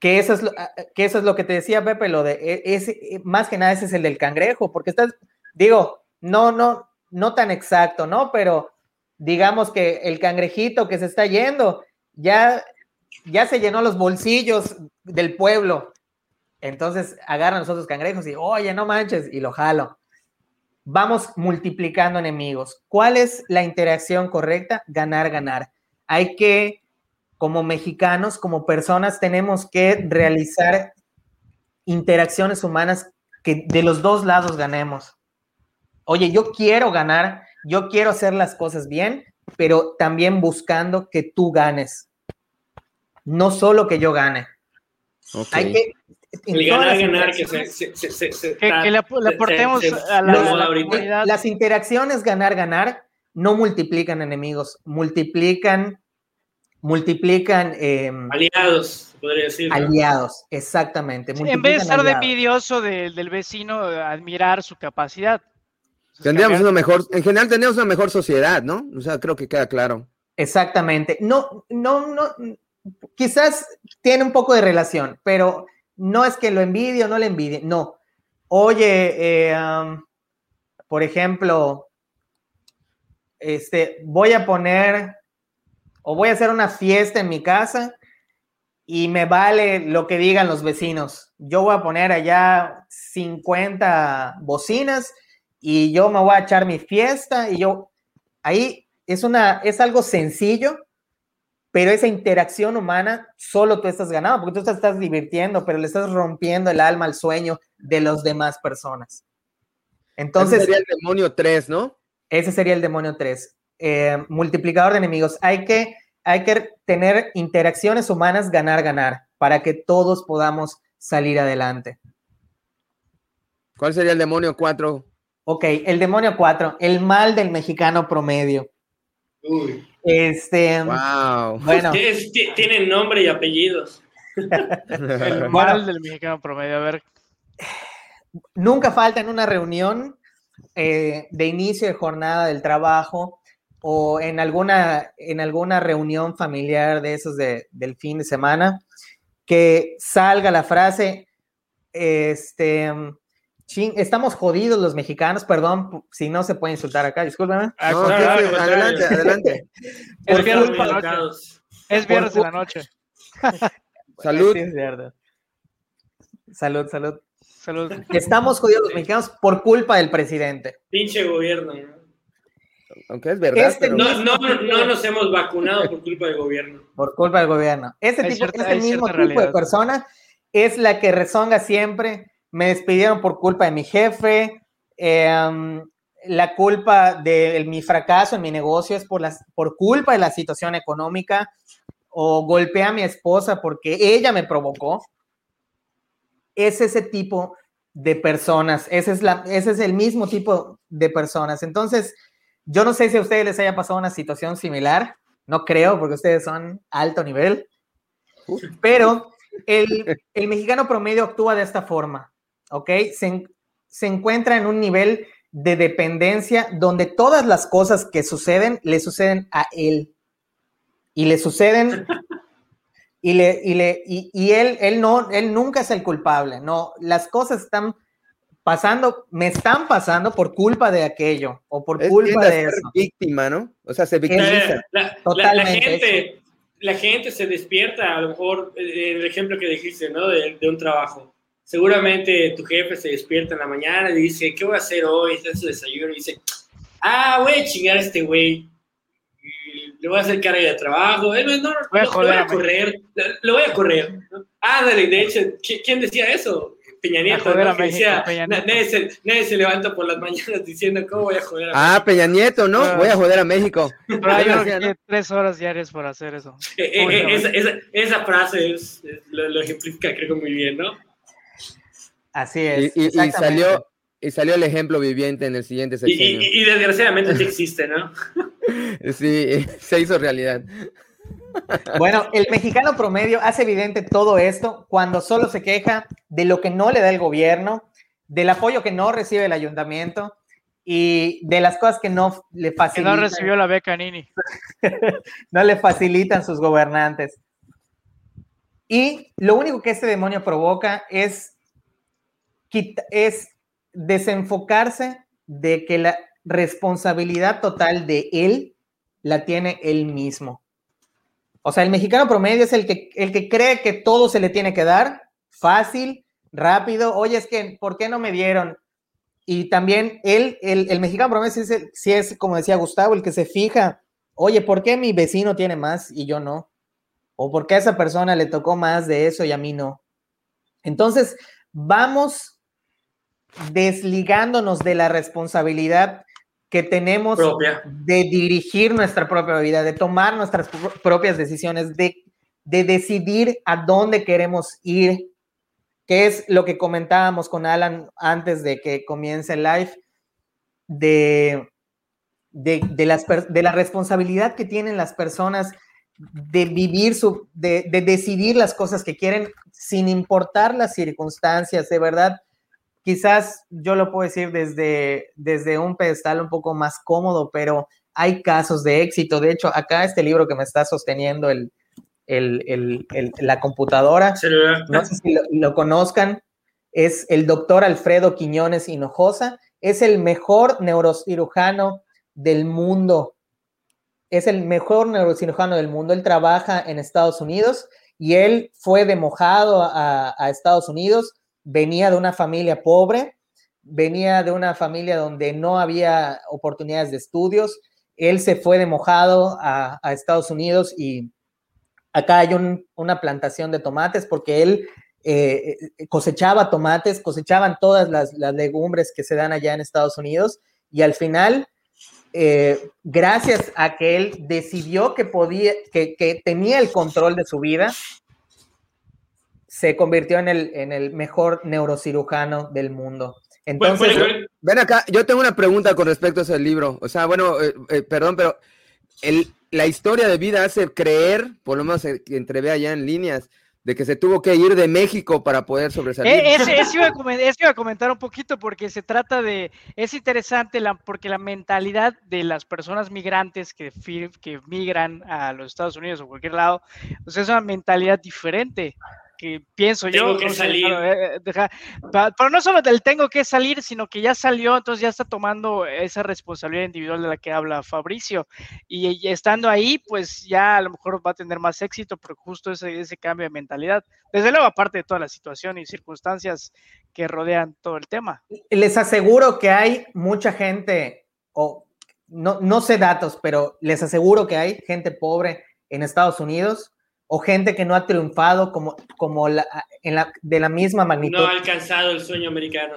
[SPEAKER 2] que eso es lo, que, eso es lo que te decía Pepe, lo de, e, e, más que nada ese es el del cangrejo, porque estás, digo, no, no, no tan exacto, ¿no? Pero digamos que el cangrejito que se está yendo, ya ya se llenó los bolsillos del pueblo. Entonces agarran los otros cangrejos y, oye, no manches, y lo jalo. Vamos multiplicando enemigos. ¿Cuál es la interacción correcta? Ganar, ganar. Hay que, como mexicanos, como personas, tenemos que realizar interacciones humanas que de los dos lados ganemos. Oye, yo quiero ganar, yo quiero hacer las cosas bien, pero también buscando que tú ganes no solo que yo gane. Hay que
[SPEAKER 3] el ganar, ganar, que, se,
[SPEAKER 4] que, le, aportemos a la,
[SPEAKER 2] Las interacciones ganar, ganar no multiplican enemigos, multiplican, multiplican
[SPEAKER 3] em, aliados, podría decir.
[SPEAKER 2] Aliados, exactamente.
[SPEAKER 4] en vez de estar de envidioso del vecino, admirar su capacidad.
[SPEAKER 1] Tendríamos una mejor, en general tendríamos una mejor sociedad, ¿no? O sea, creo que queda claro.
[SPEAKER 2] Exactamente. No, no, no, quizás tiene un poco de relación, pero no es que lo envidie o no le envidie, no. Oye, eh, por ejemplo, este, voy a poner o voy a hacer una fiesta en mi casa y me vale lo que digan los vecinos. Yo voy a poner allá 50 bocinas y yo me voy a echar mi fiesta y yo ahí es una es algo sencillo, pero esa interacción humana solo tú estás ganando, porque tú te estás divirtiendo, pero le estás rompiendo el alma al sueño de las demás personas. Entonces...
[SPEAKER 1] Ese sería el demonio 3, ¿no?
[SPEAKER 2] Ese sería el demonio 3. Eh, multiplicador de enemigos. Hay que, hay que tener interacciones humanas, ganar, ganar, para que todos podamos salir adelante.
[SPEAKER 1] ¿Cuál sería el demonio 4?
[SPEAKER 2] Ok, el demonio 4, el mal del mexicano promedio.
[SPEAKER 3] Uy.
[SPEAKER 2] Este,
[SPEAKER 1] wow.
[SPEAKER 2] Bueno.
[SPEAKER 3] Tienen nombre y apellidos.
[SPEAKER 4] El mal del mexicano promedio, a ver.
[SPEAKER 2] Nunca falta en una reunión eh, de inicio de jornada del trabajo o en alguna, en alguna reunión familiar de esos de, del fin de semana que salga la frase, este, estamos jodidos los mexicanos, perdón si no se puede insultar acá, discúlpame.
[SPEAKER 1] Ah, adelante, adelante.
[SPEAKER 4] Es viernes de la noche. Es viernes de la noche.
[SPEAKER 1] Salud.
[SPEAKER 2] salud, salud.
[SPEAKER 4] Salud.
[SPEAKER 2] Estamos jodidos los mexicanos por culpa del presidente.
[SPEAKER 3] Pinche gobierno.
[SPEAKER 1] Aunque es verdad.
[SPEAKER 3] Este no, no, no, nos hemos vacunado por culpa del gobierno.
[SPEAKER 2] Por culpa del gobierno. Este tipo, este mismo tipo de persona es la que rezonga siempre me despidieron por culpa de mi jefe, em, la culpa de mi fracaso en mi negocio es por, las, por culpa de la situación económica, o golpeé a mi esposa porque ella me provocó. Es ese tipo de personas, ese es, la, ese es el mismo tipo de personas. Entonces, yo no sé si a ustedes les haya pasado una situación similar, no creo, porque ustedes son alto nivel, pero el, el mexicano promedio actúa de esta forma ¿ok? Se, encuentra en un nivel de dependencia donde todas las cosas que suceden le suceden a él. Y le suceden y, le, y, le, y, él, él, no, él nunca es el culpable, no, las cosas están pasando, me están pasando por culpa de aquello o por culpa de eso.
[SPEAKER 1] víctima, ¿no? O sea, se victimiza.
[SPEAKER 3] La, Totalmente. gente, la gente se despierta, a lo mejor, eh, el ejemplo que dijiste, ¿no? de un trabajo seguramente tu jefe se despierta en la mañana y dice, ¿qué voy a hacer hoy? Está en su desayuno y dice, ah, voy a chingar a este güey. Le voy a hacer carga de trabajo. no, no, voy a, lo, voy a correr. Lo, voy a correr. Ah, dale, de hecho, ¿quién decía eso? Peña Nieto, ¿no? decía, Nadie, se, nadie, se, levanta por las mañanas diciendo, ¿cómo voy a joder a
[SPEAKER 1] ah, México? Ah, Peña Nieto, ¿no? voy a joder a México.
[SPEAKER 4] Pero hay tres horas diarias por hacer eso.
[SPEAKER 3] Eh, eh, esa, esa, esa, frase es, lo, lo ejemplifica, creo que muy bien, ¿no?
[SPEAKER 2] Así es.
[SPEAKER 1] Y, salió, y salió el ejemplo viviente en el siguiente
[SPEAKER 3] sexenio. Y, desgraciadamente sí existe, ¿no?
[SPEAKER 1] sí, se hizo realidad.
[SPEAKER 2] Bueno, el mexicano promedio hace evidente todo esto cuando solo se queja de lo que no le da el gobierno, del apoyo que no recibe el ayuntamiento y de las cosas que no le facilitan.
[SPEAKER 4] Que no recibió la beca Nini.
[SPEAKER 2] no le facilitan sus gobernantes. Y lo único que este demonio provoca es, es desenfocarse de que la responsabilidad total de él la tiene él mismo. O sea, el mexicano promedio es el que, el que cree que todo se le tiene que dar fácil, rápido. Oye, es que, ¿por qué no me dieron? Y también él, el, mexicano promedio, si es, como decía Gustavo, el que se fija, oye, ¿por qué mi vecino tiene más y yo no? ¿O por qué a esa persona le tocó más de eso y a mí no? Entonces, vamos desligándonos de la responsabilidad que tenemos de dirigir nuestra propia vida, de tomar nuestras propias decisiones, de, de decidir a dónde queremos ir, que es lo que comentábamos con Alan antes de que comience el live, de, de, las, de la responsabilidad que tienen las personas de vivir su, de, de, decidir las cosas que quieren sin importar las circunstancias, de verdad. Quizás yo lo puedo decir desde, desde un pedestal un poco más cómodo, pero hay casos de éxito. De hecho, acá este libro que me está sosteniendo el, el, el, la computadora, no sé si lo, conozcan, es el doctor Alfredo Quiñones Hinojosa, es el mejor neurocirujano del mundo, es el mejor neurocirujano del mundo, él trabaja en Estados Unidos y él fue de mojado a, a Estados Unidos, venía de una familia pobre, venía de una familia donde no había oportunidades de estudios, él se fue de mojado a, Estados Unidos y Acá hay una plantación de tomates porque él eh, cosechaba tomates, cosechaban todas las, legumbres que se dan allá en Estados Unidos y al final, eh, gracias a que él decidió que podía, que, tenía el control de su vida, se convirtió en el, en el mejor neurocirujano del mundo. Entonces,
[SPEAKER 1] ven acá, yo tengo una pregunta con respecto a ese libro. O sea, bueno, perdón, pero el, la historia de vida hace creer, por lo menos que entrevé allá en líneas, de que se tuvo que ir de México para poder sobresalir.
[SPEAKER 4] Eh, ese, iba a comentar, un poquito porque se trata de, es interesante la, porque la mentalidad de las personas migrantes que, que migran a los Estados Unidos o cualquier lado, pues es una mentalidad diferente que pienso
[SPEAKER 3] yo. que salir.
[SPEAKER 4] Eh, eh, pero no solo del tengo que salir, sino que ya salió, entonces ya está tomando esa responsabilidad individual de la que habla Fabricio. Y, estando ahí, pues ya a lo mejor va a tener más éxito, pero justo ese, ese cambio de mentalidad. Desde luego, aparte de toda la situación y circunstancias que rodean todo el tema.
[SPEAKER 2] Les aseguro que hay mucha gente, o no, no sé datos, pero les aseguro que hay gente pobre en Estados Unidos o gente que no ha triunfado como, como la, en la, de la misma magnitud.
[SPEAKER 3] No ha alcanzado el sueño americano.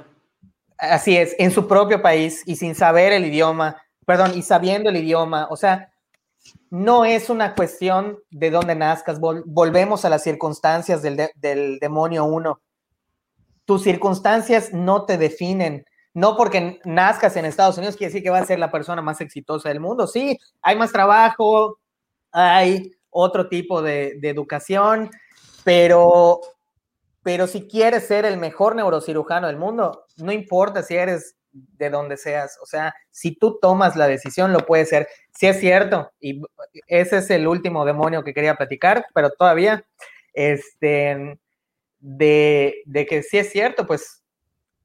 [SPEAKER 2] Así es, en su propio país y sin saber el idioma, perdón, y sabiendo el idioma. O sea, no es una cuestión de dónde nazcas. volvemos a las circunstancias del, del demonio uno. Tus circunstancias no te definen. No porque nazcas en Estados Unidos quiere decir que vas a ser la persona más exitosa del mundo. Sí, hay más trabajo, hay otro tipo de, educación, pero, pero si quieres ser el mejor neurocirujano del mundo, no importa si eres de donde seas, o sea, si tú tomas la decisión, lo puedes ser. Si es cierto, y ese es el último demonio que quería platicar, pero todavía, este, de, de que si es cierto, pues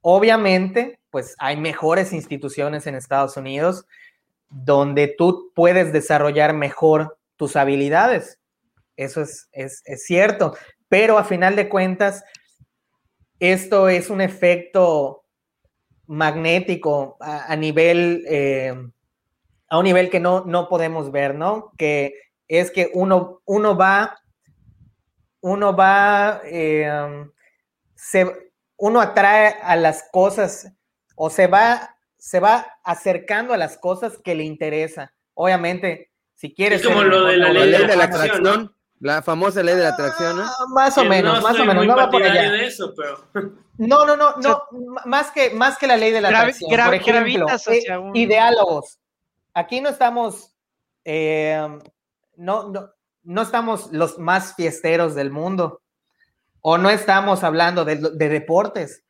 [SPEAKER 2] obviamente, pues hay mejores instituciones en Estados Unidos donde tú puedes desarrollar mejor tus habilidades. Eso es, es, cierto. Pero a final de cuentas, esto es un efecto magnético a, nivel, eh, a un nivel que no, no podemos ver, ¿no? Que es que uno, uno va, uno va, eh, se, uno atrae a las cosas o se va, se va acercando a las cosas que le interesa. Obviamente, si quieres.
[SPEAKER 3] Es como lo de la ley de, la atracción.
[SPEAKER 1] La famosa ley de la atracción, ¿no?
[SPEAKER 2] Ah, más o menos, más o menos. No va por allá.
[SPEAKER 3] De eso, pero...
[SPEAKER 2] No, no, no, no. más, que, más que la ley de la atracción. por ejemplo, eh, un... ideálogos. Aquí no estamos. Eh, no, no, no estamos los más fiesteros del mundo. O no estamos hablando de, de deportes.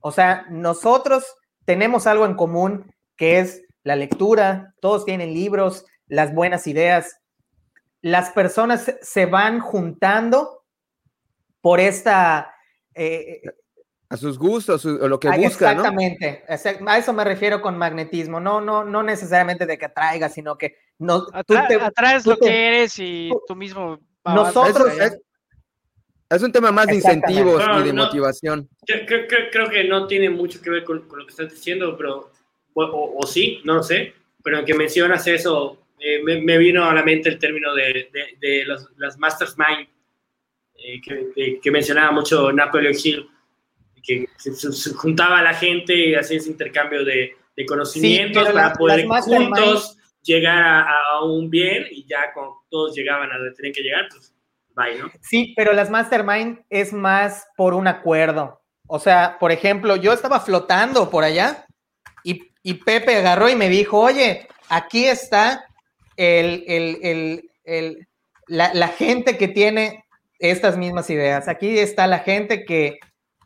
[SPEAKER 2] O sea, nosotros tenemos algo en común que es la lectura. Todos tienen libros, las buenas ideas las personas se van juntando por esta...
[SPEAKER 1] Eh, a sus gustos, o lo que buscan.
[SPEAKER 2] Exactamente, a eso me refiero con magnetismo, no, no, no necesariamente de que atraigas, sino que no,
[SPEAKER 4] atraes lo que eres y tú, mismo.
[SPEAKER 2] Nosotros.
[SPEAKER 1] Es, un tema más de incentivos y de motivación.
[SPEAKER 3] Creo, que no tiene mucho que ver con, lo que estás diciendo, pero, o, sí, no lo sé, pero que mencionas eso, eh, me, vino a la mente el término de, de, las Mastermind eh, que, mencionaba mucho Napoleon Hill, que se, juntaba a la y y hacía ese intercambio de, conocimientos para poder juntos llegar a, un bien y ya cuando todos llegaban a donde tenían que llegar, pues bye, ¿no?
[SPEAKER 2] Sí, pero las Mastermind es más por un acuerdo. O sea, por ejemplo, yo estaba flotando por allá y, y Pepe agarró y me dijo, oye, aquí está el, la, gente que tiene estas mismas ideas. Aquí está la gente que,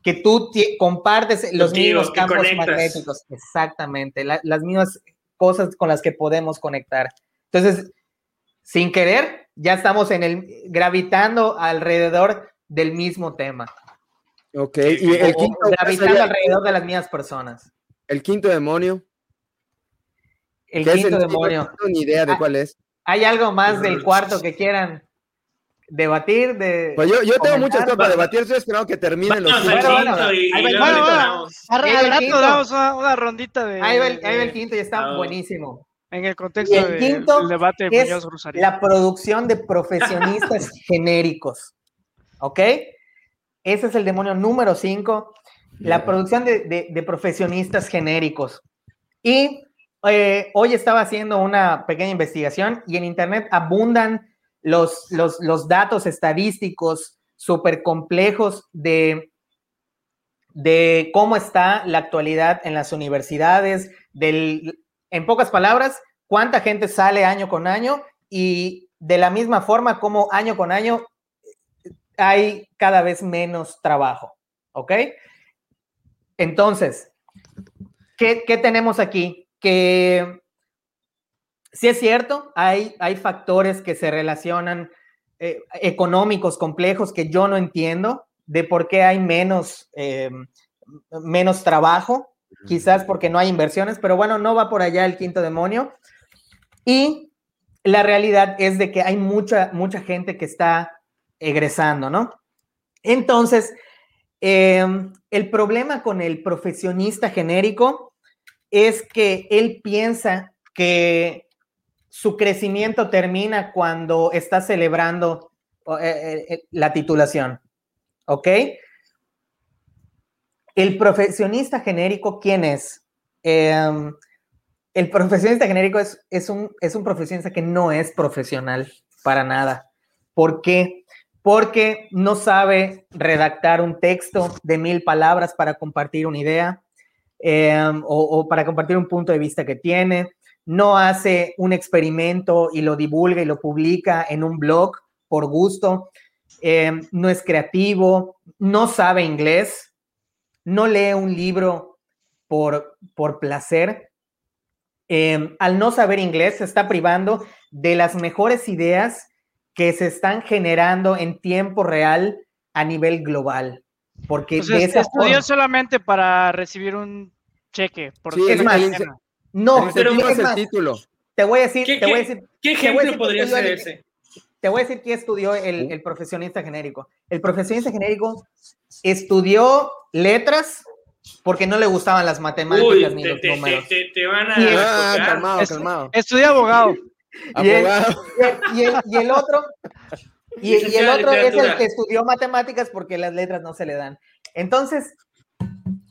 [SPEAKER 2] que tú compartes los mismos campos magnéticos. Exactamente, las mismas cosas con las que podemos conectar. Entonces, sin querer, ya estamos en el gravitando alrededor del mismo tema.
[SPEAKER 1] Ok, y el quinto.
[SPEAKER 2] Gravitando alrededor de las mismas personas.
[SPEAKER 1] El quinto demonio.
[SPEAKER 2] El quinto demonio.
[SPEAKER 1] No tengo ni idea de ah, cuál es.
[SPEAKER 2] ¿Hay algo más del cuarto que quieran debatir? De
[SPEAKER 1] pues yo, yo tengo muchas cosas para debatir, estoy esperando que terminen los
[SPEAKER 4] bueno, bueno, bueno, al rato damos una, rondita de.
[SPEAKER 2] Ahí va, el, ahí va el quinto y está buenísimo.
[SPEAKER 4] En el contexto el quinto del debate
[SPEAKER 2] de es La producción de profesionistas genéricos. ¿Ok? Ese es el demonio número cinco. La producción de, de, de profesionistas genéricos. Y eh, hoy estaba haciendo una pequeña investigación y en Internet abundan los, los, datos estadísticos súper complejos de, de cómo está la actualidad en las universidades, del, en pocas palabras, cuánta gente sale año con año y de la misma forma como año con año hay cada vez menos trabajo, ¿ok? Entonces, ¿qué, qué tenemos aquí? Que sí es cierto, hay, hay factores que se relacionan eh, económicos complejos que yo no entiendo de por qué hay menos, eh, menos trabajo, quizás porque no hay inversiones, pero bueno, no va por allá el quinto demonio. Y la realidad es de que hay mucha, mucha gente que está egresando, ¿no? Entonces, eh, el problema con el profesionista genérico es que él piensa que su crecimiento termina cuando está celebrando eh, eh, eh, la titulación. ¿Ok? El profesionista genérico, ¿quién es? Em, el profesionista genérico es, es, un, es un profesionista que no es profesional para nada. ¿Por qué? Porque no sabe redactar un texto de mil palabras para compartir una idea, Em, o, para compartir un punto de vista que tiene, no hace un experimento y lo divulga y lo publica en un blog por gusto, em, no es creativo, no sabe inglés, no lee un libro por, por placer. Em, al no saber inglés, se está privando de las mejores ideas que se están generando en tiempo real a nivel global. Porque
[SPEAKER 4] estudió solamente para recibir un cheque. Por
[SPEAKER 1] sí, es más,
[SPEAKER 2] no,
[SPEAKER 1] pero es el título.
[SPEAKER 2] Te voy a decir, ¿Qué, te voy a decir,
[SPEAKER 3] ¿qué ejemplo podría ser ese?
[SPEAKER 2] Te voy a decir qué estudió el, el, profesionista genérico. El profesionista genérico estudió letras porque no le gustaban las matemáticas ni los números.
[SPEAKER 3] Te, te, van a...
[SPEAKER 1] ah, calmado, calmado.
[SPEAKER 4] Estudió abogado.
[SPEAKER 2] Y el, y, el, y el, otro y, el otro es el que estudió matemáticas porque las letras no se le dan. Entonces,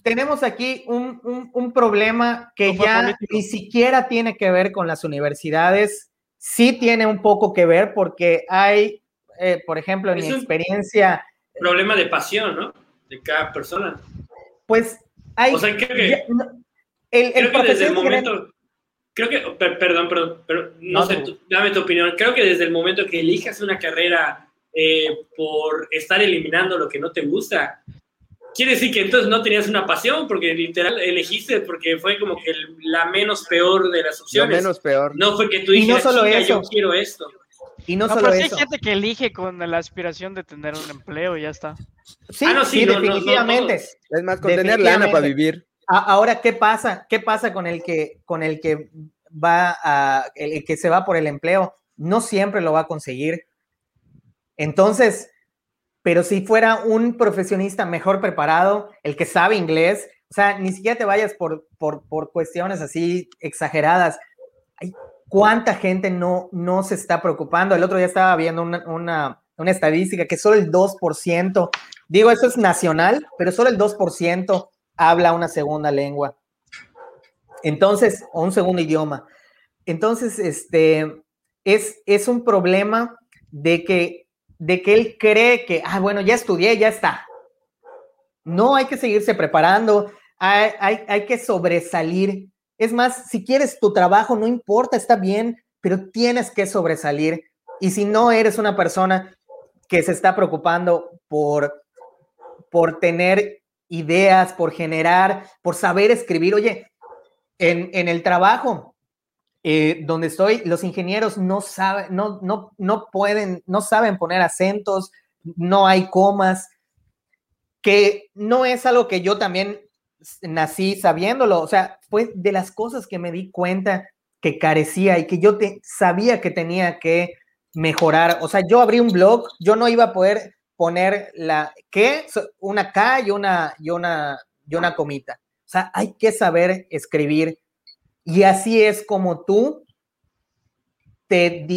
[SPEAKER 2] tenemos aquí un, problema que ya ni siquiera tiene que ver con las universidades. Sí tiene un poco que ver porque hay eh, por ejemplo, en mi experiencia...
[SPEAKER 3] Problema de pasión, ¿no? De cada persona.
[SPEAKER 2] Pues hay...
[SPEAKER 3] O sea, creo que... el, creo que desde el momento... Creo que, perdón, perdón, pero no, sé, dame tu opinión. Creo que desde el momento que elijas una carrera eh, por estar eliminando lo que no te gusta, quiere decir que entonces no tenías una pasión, porque literal elegiste porque fue como que la menos peor de las opciones.
[SPEAKER 1] La menos peor.
[SPEAKER 3] No fue que tú dijiste, no solo yo quiero esto.
[SPEAKER 4] Y no, solo eso. hay gente que elige con la aspiración de tener un empleo y ya está.
[SPEAKER 2] Sí, ah, sí, definitivamente.
[SPEAKER 1] es más, con tener lana para vivir.
[SPEAKER 2] Ahora, ¿qué pasa? ¿Qué pasa con el que, con el que va el que se va por el empleo? No siempre lo va a conseguir. Entonces, pero si fuera un profesionista mejor preparado, el que sabe inglés, o sea, ni siquiera te vayas por, por, por cuestiones así exageradas. Hay, ¿Cuánta gente no, no se está preocupando? El otro día estaba viendo una, una, una estadística que solo el 2%, digo, eso es nacional, pero solo el 2% habla una segunda lengua. Entonces, o un segundo idioma. Entonces, este, es, es un problema de que de que él cree que, ah, bueno, ya estudié, ya está. No hay que seguirse preparando, hay, hay, que sobresalir. Es más, si quieres tu trabajo, no importa, está bien, pero tienes que sobresalir. Y si no eres una persona que se está preocupando por, por tener ideas, por generar, por saber escribir, oye, en, en el trabajo, eh, donde estoy, los ingenieros no saben, no, no, no pueden, no saben poner acentos, no hay comas, que no es algo que yo también nací sabiéndolo, o sea, fue de las cosas que me di cuenta que carecía y que yo te, sabía que tenía que mejorar. O sea, yo abrí un blog, yo no iba a poder poner la que una K y una y una y una comita. O sea, hay que saber escribir y así es como tú te,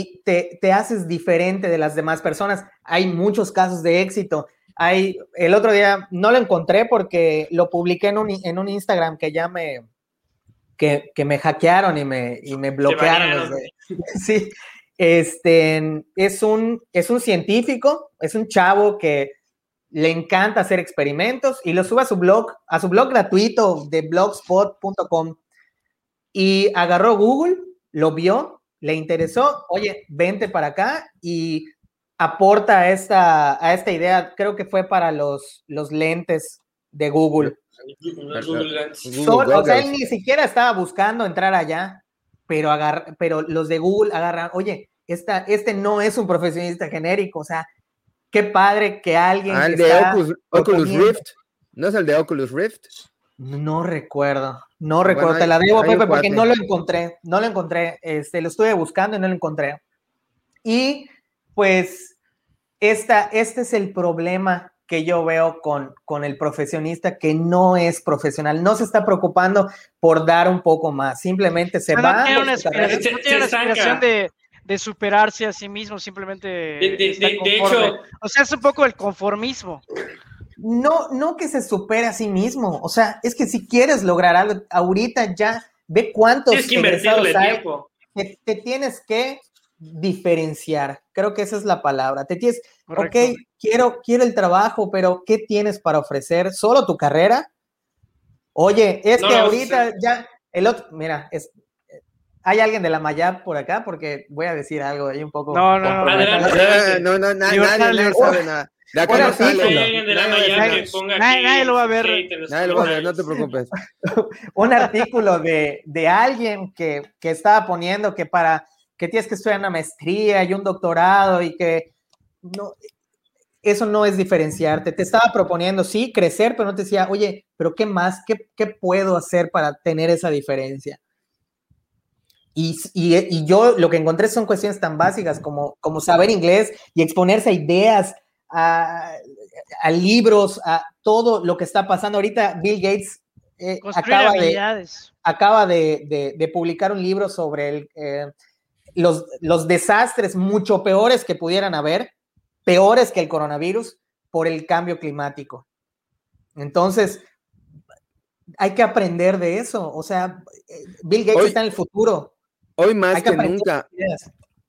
[SPEAKER 2] te, haces diferente de las demás personas. Hay muchos casos de éxito. Hay, el otro día no lo encontré porque lo publiqué en un, en un Instagram que ya me, que, me hackearon y me, y me bloquearon. sí, este, es un, es un científico, es un chavo que le encanta hacer experimentos y lo sube a su blog, a su blog gratuito de blogspot.com y agarró Google, lo vio, le interesó, oye, vente para acá y aporta a esta, a esta idea, creo que fue para los, los lentes de Google. o sea, él ni siquiera estaba buscando entrar allá, pero, agar, pero los de Google agarran, oye, esta, este no es un profesionista genérico, o sea, qué padre que alguien...
[SPEAKER 1] Ah, el de Oculus Rift, ¿no es el de Oculus Rift?
[SPEAKER 2] No recuerdo, no recuerdo, te la debo, Pepe, porque no lo encontré, no lo encontré, este, lo estuve buscando y no lo encontré. Y pues esta, este es el problema que yo veo con, con el profesionista que no es profesional, no se está preocupando por dar un poco más, simplemente se va.
[SPEAKER 4] No tiene una aspiración, de, de, superarse a sí mismo, simplemente.
[SPEAKER 3] de hecho,
[SPEAKER 4] o sea, es un poco el conformismo
[SPEAKER 2] no, no que se supere a sí mismo. O sea, es que si quieres lograr algo, ahorita ya ve cuántos
[SPEAKER 3] tienes que invertirle hay, tiempo.
[SPEAKER 2] te tienes que diferenciar. Creo que esa es la palabra. Te tienes, ok, quiero, quiero el trabajo, pero ¿qué tienes para ofrecer? ¿Solo tu carrera? Oye, es que ahorita ya, el otro, mira, es, ¿Hay alguien de la Mayab por acá? Porque voy a decir algo ahí un poco.
[SPEAKER 4] No, no, no.
[SPEAKER 1] No, no, nadie, nadie sabe nada.
[SPEAKER 4] De acá no sale. Nadie lo va a ver.
[SPEAKER 1] Nadie lo va a ver, no te preocupes.
[SPEAKER 2] un artículo de, de alguien que, que, estaba poniendo que para que tienes que estudiar una maestría y un doctorado y que no, eso no es diferenciarte. Te estaba proponiendo, sí, crecer, pero no te decía, oye, pero ¿qué más? ¿Qué, qué puedo hacer para tener esa diferencia? Y, y, y, yo lo que encontré son cuestiones tan básicas como, como saber inglés y exponerse a ideas a, libros, a todo lo que está pasando. Ahorita Bill Gates eh, acaba, de, acaba de, publicar un libro sobre el, eh, los, los desastres mucho peores que pudieran haber, peores que el coronavirus, por el cambio climático. Entonces, hay que aprender de eso. O sea, Bill Gates está en el futuro.
[SPEAKER 1] Hoy más que, nunca,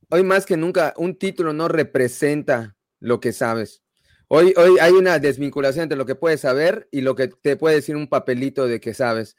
[SPEAKER 1] hoy más que nunca, un título no representa lo que sabes. Hoy, hoy hay una desvinculación entre lo que puedes saber y lo que te puede decir un papelito de que sabes.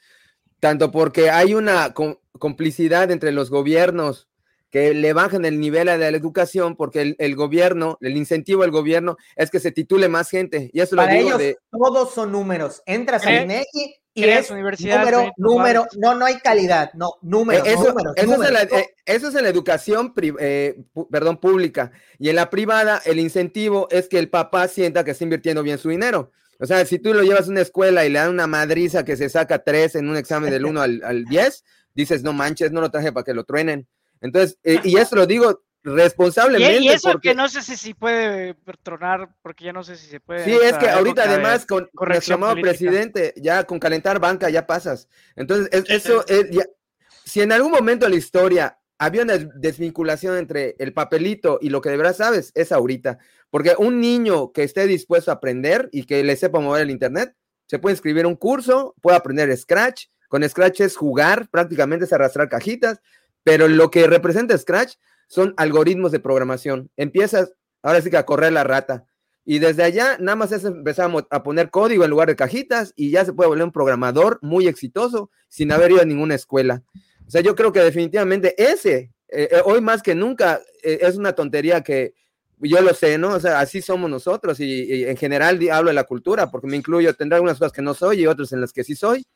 [SPEAKER 1] Tanto porque hay una complicidad entre los gobiernos que le bajan el nivel a la educación porque el, gobierno, el incentivo del gobierno es que se titule más gente. Y eso
[SPEAKER 2] Para
[SPEAKER 1] lo digo
[SPEAKER 2] ellos todos son números. Entras a
[SPEAKER 4] ¿Eh?
[SPEAKER 2] INEGI y
[SPEAKER 4] ¿Crees
[SPEAKER 2] es
[SPEAKER 4] universidad,
[SPEAKER 2] número, número, no, no hay calidad, no, números,
[SPEAKER 1] Eh, eso,
[SPEAKER 2] números,
[SPEAKER 1] eso es en la, eh, eso es en la educación, pri- eh, perdón, pública. Y en la privada, el incentivo es que el papá sienta que está invirtiendo bien su dinero. O sea, si tú lo llevas a una escuela y le dan una madriza que se saca tres en un examen del 1 al, al 10, dices, no manches, no lo traje para que lo truenen. Entonces, eh, y eso lo digo responsablemente.
[SPEAKER 4] Y, y eso
[SPEAKER 1] porque,
[SPEAKER 4] que no sé si, si puede tronar, porque ya no sé si se puede.
[SPEAKER 1] Sí, es que ahorita además con nuestro amado presidente, ya con calentar banca ya pasas. Entonces, es- eso es ya- si en algún momento de la historia había una des- desvinculación entre el papelito y lo que de verdad sabes, es ahorita. Porque un niño que esté dispuesto a aprender y que le sepa mover el internet, se puede inscribir un curso, puede aprender Scratch. Con Scratch es jugar, prácticamente es arrastrar cajitas, pero lo que representa Scratch son algoritmos de programación. Empiezas ahora sí que a correr la rata. Y desde allá nada más es a poner código en lugar de cajitas y ya se puede volver un programador muy exitoso sin haber ido a ninguna escuela. O sea, yo creo que definitivamente ese, eh, eh, hoy más que nunca, eh, es una tontería que yo lo sé, ¿no? O sea, así somos nosotros y, y en general hablo de la cultura porque me incluyo, tendré algunas cosas que no soy y otras en las que sí soy,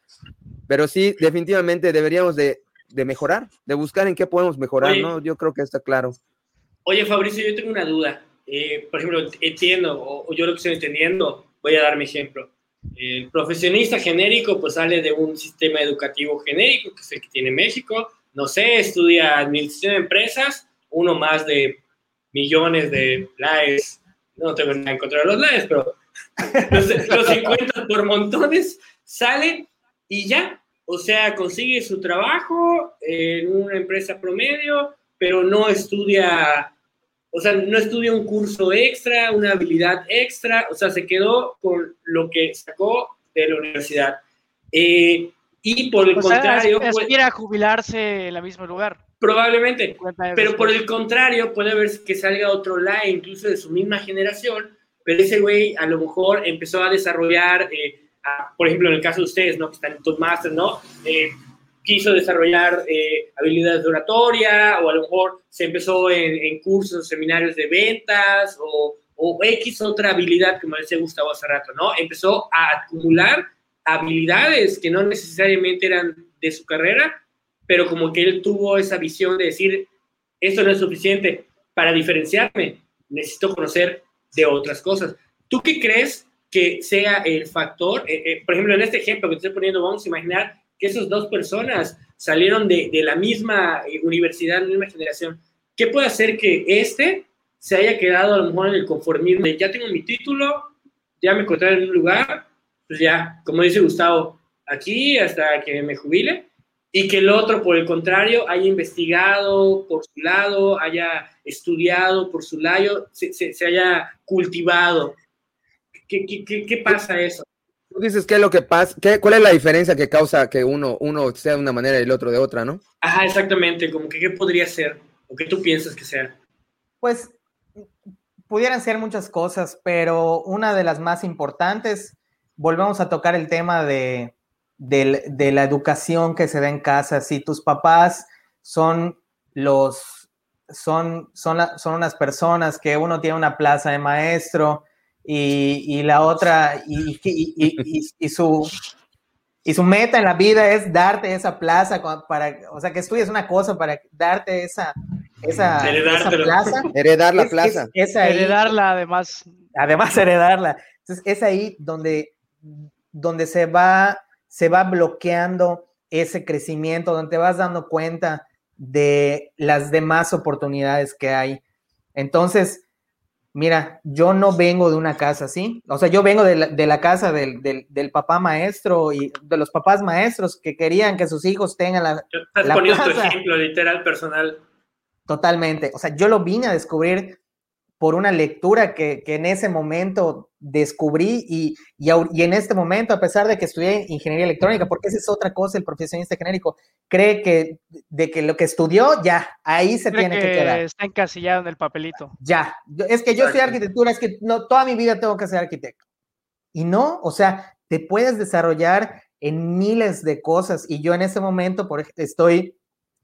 [SPEAKER 1] pero sí, definitivamente deberíamos de, de mejorar, de buscar en qué podemos mejorar,
[SPEAKER 3] Oye.
[SPEAKER 1] ¿no? Yo creo que está claro.
[SPEAKER 3] Oye, Fabricio, yo tengo una duda. Eh, por ejemplo, entiendo, o, o yo lo que estoy entendiendo, voy a dar mi ejemplo. El profesionista genérico pues sale de un sistema educativo genérico, que es el que tiene México, no sé, estudia administración de empresas, uno más de millones de LAES, no tengo nada en contra de los LAES, pero los, los 50 por montones, sale y ya, o sea, consigue su trabajo en una empresa promedio, pero no estudia, o sea, no estudia un curso extra, una habilidad extra, o sea, se quedó con lo que sacó de la universidad. Eh, y por el
[SPEAKER 4] O sea,
[SPEAKER 3] contrario,
[SPEAKER 4] as-
[SPEAKER 3] pues,
[SPEAKER 4] aspira a jubilarse en el mismo lugar.
[SPEAKER 3] probablemente,
[SPEAKER 4] 50 años
[SPEAKER 3] pero por el contrario, puede haber que salga otro LAE, incluso de su misma generación, pero ese güey a lo mejor empezó a desarrollar, eh, por ejemplo, en el caso de ustedes, ¿no? Que están en Toastmasters, ¿no? Eh, quiso desarrollar eh, habilidades de oratoria, o a lo mejor se empezó en, en cursos seminarios de ventas, o, o X otra habilidad me decía Gustavo hace rato, ¿no? Empezó a acumular habilidades que no necesariamente eran de su carrera, pero como que él tuvo esa visión de decir, esto no es suficiente para diferenciarme, necesito conocer de otras cosas. ¿Tú qué crees que sea el factor? Eh, eh, por ejemplo, en este ejemplo que te estoy poniendo, vamos a imaginar que esas dos personas salieron de, la misma eh, universidad, la misma generación. ¿Qué puede hacer que este se haya quedado a lo mejor en el conformismo de ya tengo mi título, ya me encontré en un lugar, pues ya, como dice Gustavo, aquí hasta que me jubile, y que el otro, por el contrario, haya investigado por su lado, haya estudiado por su lado, se haya cultivado. ¿Qué, qué, qué, qué pasa eso?
[SPEAKER 1] Tú dices qué es lo que pasa, qué, cuál es la diferencia que causa que uno, uno sea de una manera y el otro de otra, ¿no?
[SPEAKER 3] Ajá, exactamente, como que qué podría ser, o qué tú piensas que sea.
[SPEAKER 2] Pues pudieran ser muchas cosas, pero una de las más importantes, volvemos a tocar el tema de, de, de la educación que se da en casa. Si tus papás son los, son, son, la, son unas personas que uno tiene una plaza de maestro y, y la otra, y, y, y, y, su, y su meta en la vida es darte esa plaza para, o sea, que estudies una cosa para darte esa, esa, esa plaza.
[SPEAKER 1] Heredar la es, plaza.
[SPEAKER 2] Es, es ahí,
[SPEAKER 4] heredarla además.
[SPEAKER 2] Además heredarla. Entonces es ahí donde, donde se, va, se va bloqueando ese crecimiento, donde te vas dando cuenta de las demás oportunidades que hay. Entonces, mira, yo no vengo de una casa así, o sea, yo vengo de la, de la casa del, del, del, papá maestro y de los papás maestros que querían que sus hijos tengan la...
[SPEAKER 3] Estás
[SPEAKER 2] la
[SPEAKER 3] poniendo plaza. tu ejemplo literal personal.
[SPEAKER 2] Totalmente, o sea, yo lo vine a descubrir por una lectura que, en ese momento descubrí y, y, en este momento, a pesar de que estudié ingeniería electrónica, porque esa es otra cosa, el profesionista genérico cree que de que lo que estudió, ya, ahí se tiene que, quedar.
[SPEAKER 4] Está encasillado en el papelito.
[SPEAKER 2] Ya, es que yo soy arquitectura, es que no, toda mi vida tengo que ser arquitecto. Y no, o sea, te puedes desarrollar en miles de cosas y yo en ese momento por, estoy,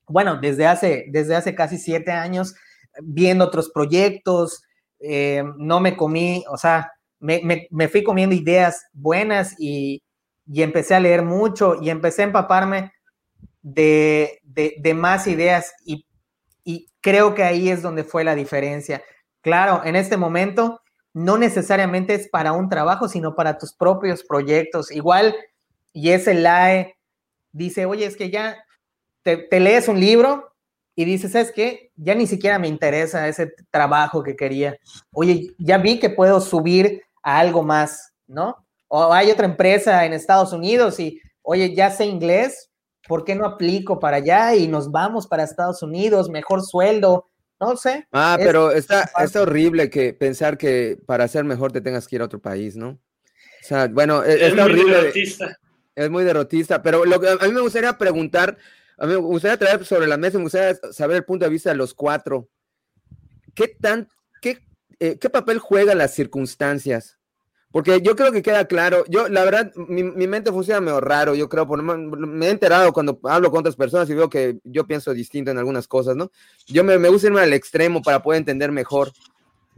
[SPEAKER 2] bueno, desde hace, desde hace casi siete años, viendo otros proyectos, eh, no me comí, o sea, me, me, fui comiendo ideas buenas y, y, empecé a leer mucho y empecé a empaparme de, de, más ideas y, y creo que ahí es donde fue la diferencia. Claro, en este momento no necesariamente es para un trabajo, sino para tus propios proyectos. Igual, y ese LAE dice, oye, es que ya te lees un libro y dices, ¿sabes qué? Ya ni siquiera me interesa ese trabajo que quería. Oye, ya vi que puedo subir a algo más, ¿no? O hay otra empresa en Estados Unidos y, oye, ya sé inglés, ¿por qué no aplico para allá y nos vamos para Estados Unidos? Mejor sueldo, no sé.
[SPEAKER 1] Ah, pero está, está horrible que pensar que para ser mejor te tengas que ir a otro país, ¿no? O sea, bueno, e, es, horrible. Derrotista. Es muy derrotista, pero lo que a mí me gustaría preguntar, a mí me gustaría traer sobre la mesa, me gustaría saber el punto de vista de los cuatro. ¿Qué tan, qué, eh, qué papel juegan las circunstancias? Porque yo creo que queda claro, yo la verdad, mi, mente funciona medio raro, yo creo, por, me he enterado cuando hablo con otras personas y veo que yo pienso distinto en algunas cosas, ¿no? Yo me, me gusta irme al extremo para poder entender mejor.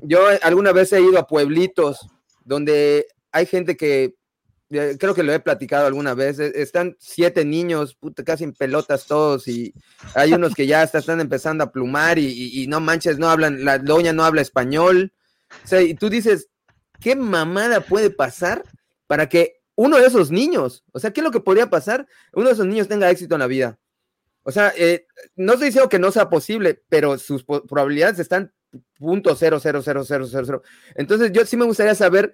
[SPEAKER 1] Yo alguna vez he ido a pueblitos donde hay gente que creo que lo he platicado alguna vez, e, están siete niños, casi en pelotas todos, y hay unos que ya están empezando a plumar y, no manches, no hablan, la doña no habla español. O sea, y tú dices, ¿qué mamada puede pasar para que uno de esos niños, o sea, ¿qué es lo que podría pasar? Uno de esos niños tenga éxito en la vida. O sea, eh, no estoy diciendo que no sea posible, pero sus probabilidades están punto cero, cero, cero, cero, cero, cero. Entonces, yo sí me gustaría saber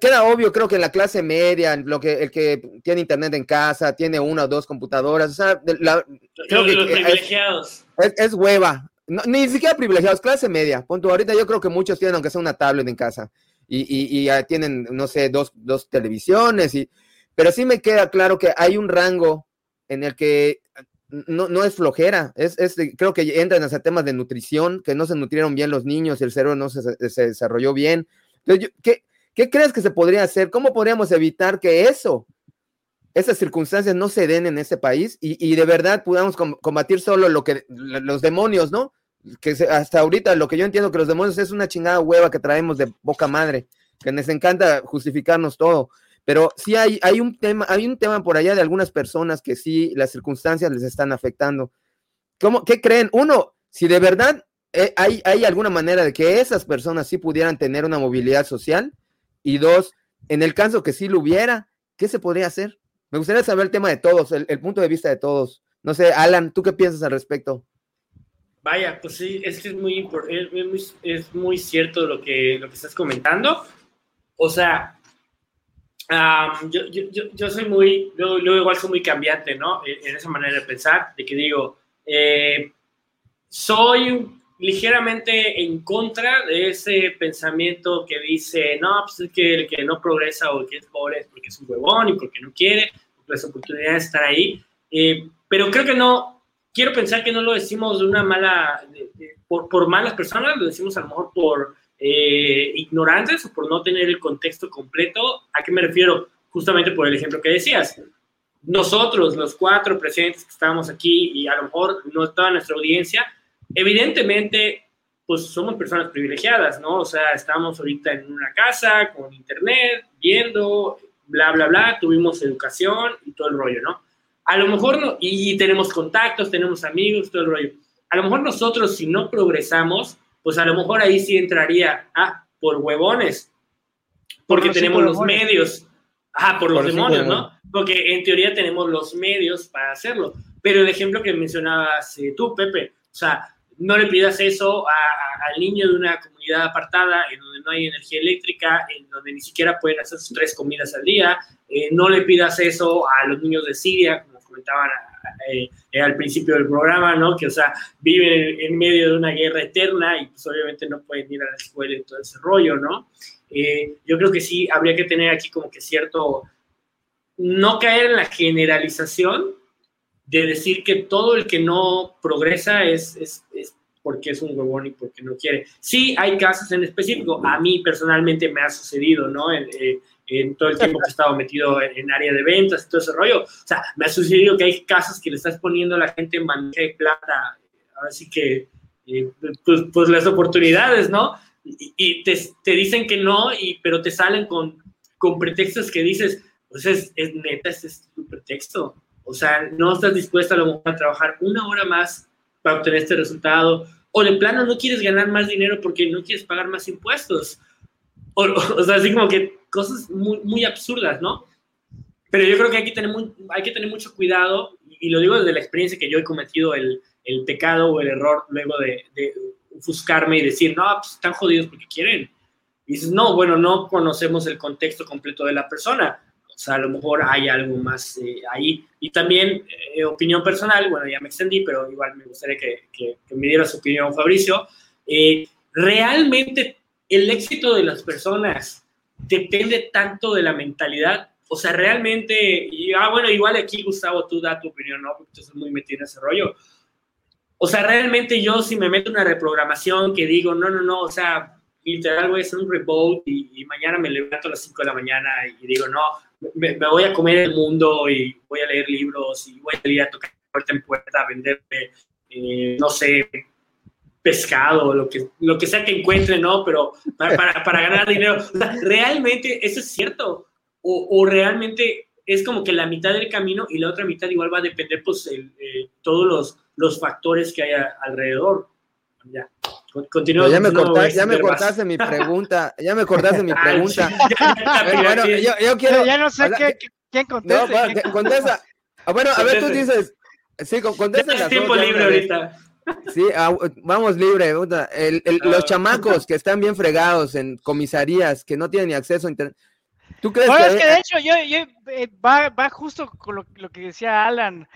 [SPEAKER 1] queda obvio, creo que en la clase media, lo que, el que tiene internet en casa, tiene una o dos computadoras, o sea,
[SPEAKER 3] los, privilegiados.
[SPEAKER 1] Es, hueva. ni siquiera privilegiados, clase media. Punto. Ahorita yo creo que muchos tienen, aunque sea una tablet en casa, y, y, y tienen, no sé, dos, dos televisiones, y, pero sí me queda claro que hay un rango en el que no, no es flojera, es, es, creo que entran hacia temas de nutrición, que no se nutrieron bien los niños, el cerebro no se, se desarrolló bien. Entonces, yo, ¿qué, ¿Qué crees que se podría hacer? ¿Cómo podríamos evitar que eso, esas circunstancias no se den en ese país y, de verdad podamos combatir solo lo que los demonios, ¿no? Que hasta ahorita lo que yo entiendo que los demonios es una chingada hueva que traemos de boca madre, que nos encanta justificarnos todo. Pero sí hay, hay, un tema, hay un tema por allá de algunas personas que sí las circunstancias les están afectando. ¿Cómo, ¿Qué creen? Uno, si de verdad eh, hay, hay alguna manera de que esas personas sí pudieran tener una movilidad social, y dos, en el caso que sí lo hubiera, ¿qué se podría hacer? Me gustaría saber el tema de todos, el, punto de vista de todos. No sé, Alan, ¿tú qué piensas al respecto?
[SPEAKER 3] Vaya, pues sí, es que es muy, es muy, cierto lo que, lo que estás comentando. O sea, yo, yo, yo, soy muy, luego, igual soy muy cambiante, ¿no? En, esa manera de pensar, de que digo, eh, soy ligeramente en contra de ese pensamiento que dice, no, pues es que el que no progresa o el que es pobre es porque es un huevón y porque no quiere, porque las oportunidades están ahí. Eh, pero creo que no, quiero pensar que no lo decimos de una mala, por, por, malas personas, lo decimos a lo mejor por eh, ignorantes o por no tener el contexto completo. ¿A qué me refiero? Justamente por el ejemplo que decías. Nosotros, los cuatro presidentes que estamos aquí y a lo mejor no toda nuestra audiencia, Evidentemente, pues somos personas privilegiadas, ¿no? O sea, estamos ahorita en una casa con internet, viendo, bla, bla, bla, tuvimos educación y todo el rollo, ¿no? A lo mejor no, y tenemos contactos, tenemos amigos, todo el rollo. A lo mejor nosotros, si no progresamos, pues a lo mejor ahí sí entraría, ah, por huevones, porque tenemos los medios, ah, por los demonios, ¿no? Porque en teoría tenemos los medios para hacerlo. Pero el ejemplo que mencionabas eh, tú, Pepe, o sea, no le pidas eso al niño de una comunidad apartada en donde no hay energía eléctrica, en donde ni siquiera pueden hacer sus tres comidas al día. Eh, no le pidas eso a los niños de Siria, como comentaban eh, eh, al principio del programa, ¿no? Que, o sea, viven en, medio de una guerra eterna y pues obviamente no pueden ir a la escuela y todo ese rollo, ¿no? yo creo que sí habría que tener aquí como que cierto, no caer en la generalización de decir que todo el que no progresa es, es, es porque es un huevón y porque no quiere. Sí, hay casos en específico. A mí personalmente me ha sucedido, ¿no? En, eh, todo el tiempo que he estado metido en, área de ventas y todo ese rollo. O sea, me ha sucedido que hay casos que le estás poniendo a la gente en bandeja de plata. Así que, eh, pues, pues, las oportunidades, ¿no? Y, te, te, dicen que no, y, pero te salen con, con pretextos que dices, pues es, es neta, este es tu pretexto. O sea, no estás dispuesta a trabajar una hora más para obtener este resultado o de plano no quieres ganar más dinero porque no quieres pagar más impuestos. O, o sea, así como que cosas muy, muy absurdas, ¿no? Pero yo creo que hay que tener, hay que tener mucho cuidado, y lo digo desde la experiencia que yo he cometido el, el pecado o el error luego de, de ofuscarme y decir, no, pues están jodidos porque quieren. Y dices, no, bueno, no conocemos el contexto completo de la persona. O sea, a lo mejor hay algo más eh, ahí. Y también, eh, opinión personal, bueno, ya me extendí, pero igual me gustaría que, que, me diera su opinión, Fabricio. Eh, realmente el éxito de las personas depende tanto de la mentalidad. O sea, realmente, y, ah, bueno, igual aquí, Gustavo, tú da tu opinión, ¿no? Porque tú estás muy metido en ese rollo. O sea, realmente yo si me meto una reprogramación que digo, no, no, no, o sea, literal voy a hacer un reboot y, y, mañana me levanto a las 5 de la mañana y digo, no, me, voy a comer el mundo y voy a leer libros y voy a salir a tocar puerta en puerta a vender, eh, no sé, pescado, lo que, lo que sea que encuentre, ¿no? Pero para, para, para ganar dinero. ¿Realmente eso es cierto? O, o, realmente es como que la mitad del camino y la otra mitad igual va a depender, pues, el, eh, todos los, los factores que hay alrededor. Ya.
[SPEAKER 1] Continúa. Ya me, cortaste, ya me cortaste mi pregunta. Ya me cortaste mi pregunta. bueno, yo, yo, quiero.
[SPEAKER 4] ya no sé qué, quién contesta.
[SPEAKER 1] No, contesta. Ah, bueno, a ver, tú dices. Sí, contesta
[SPEAKER 3] las tiempo libre ahorita.
[SPEAKER 1] Sí, ah, vamos libre. El, el, los ah. chamacos que están bien fregados en comisarías, que no tienen ni acceso a internet.
[SPEAKER 4] ¿Tú crees bueno, que... es que de hecho yo, yo eh, va, va, justo con lo, lo, que decía Alan.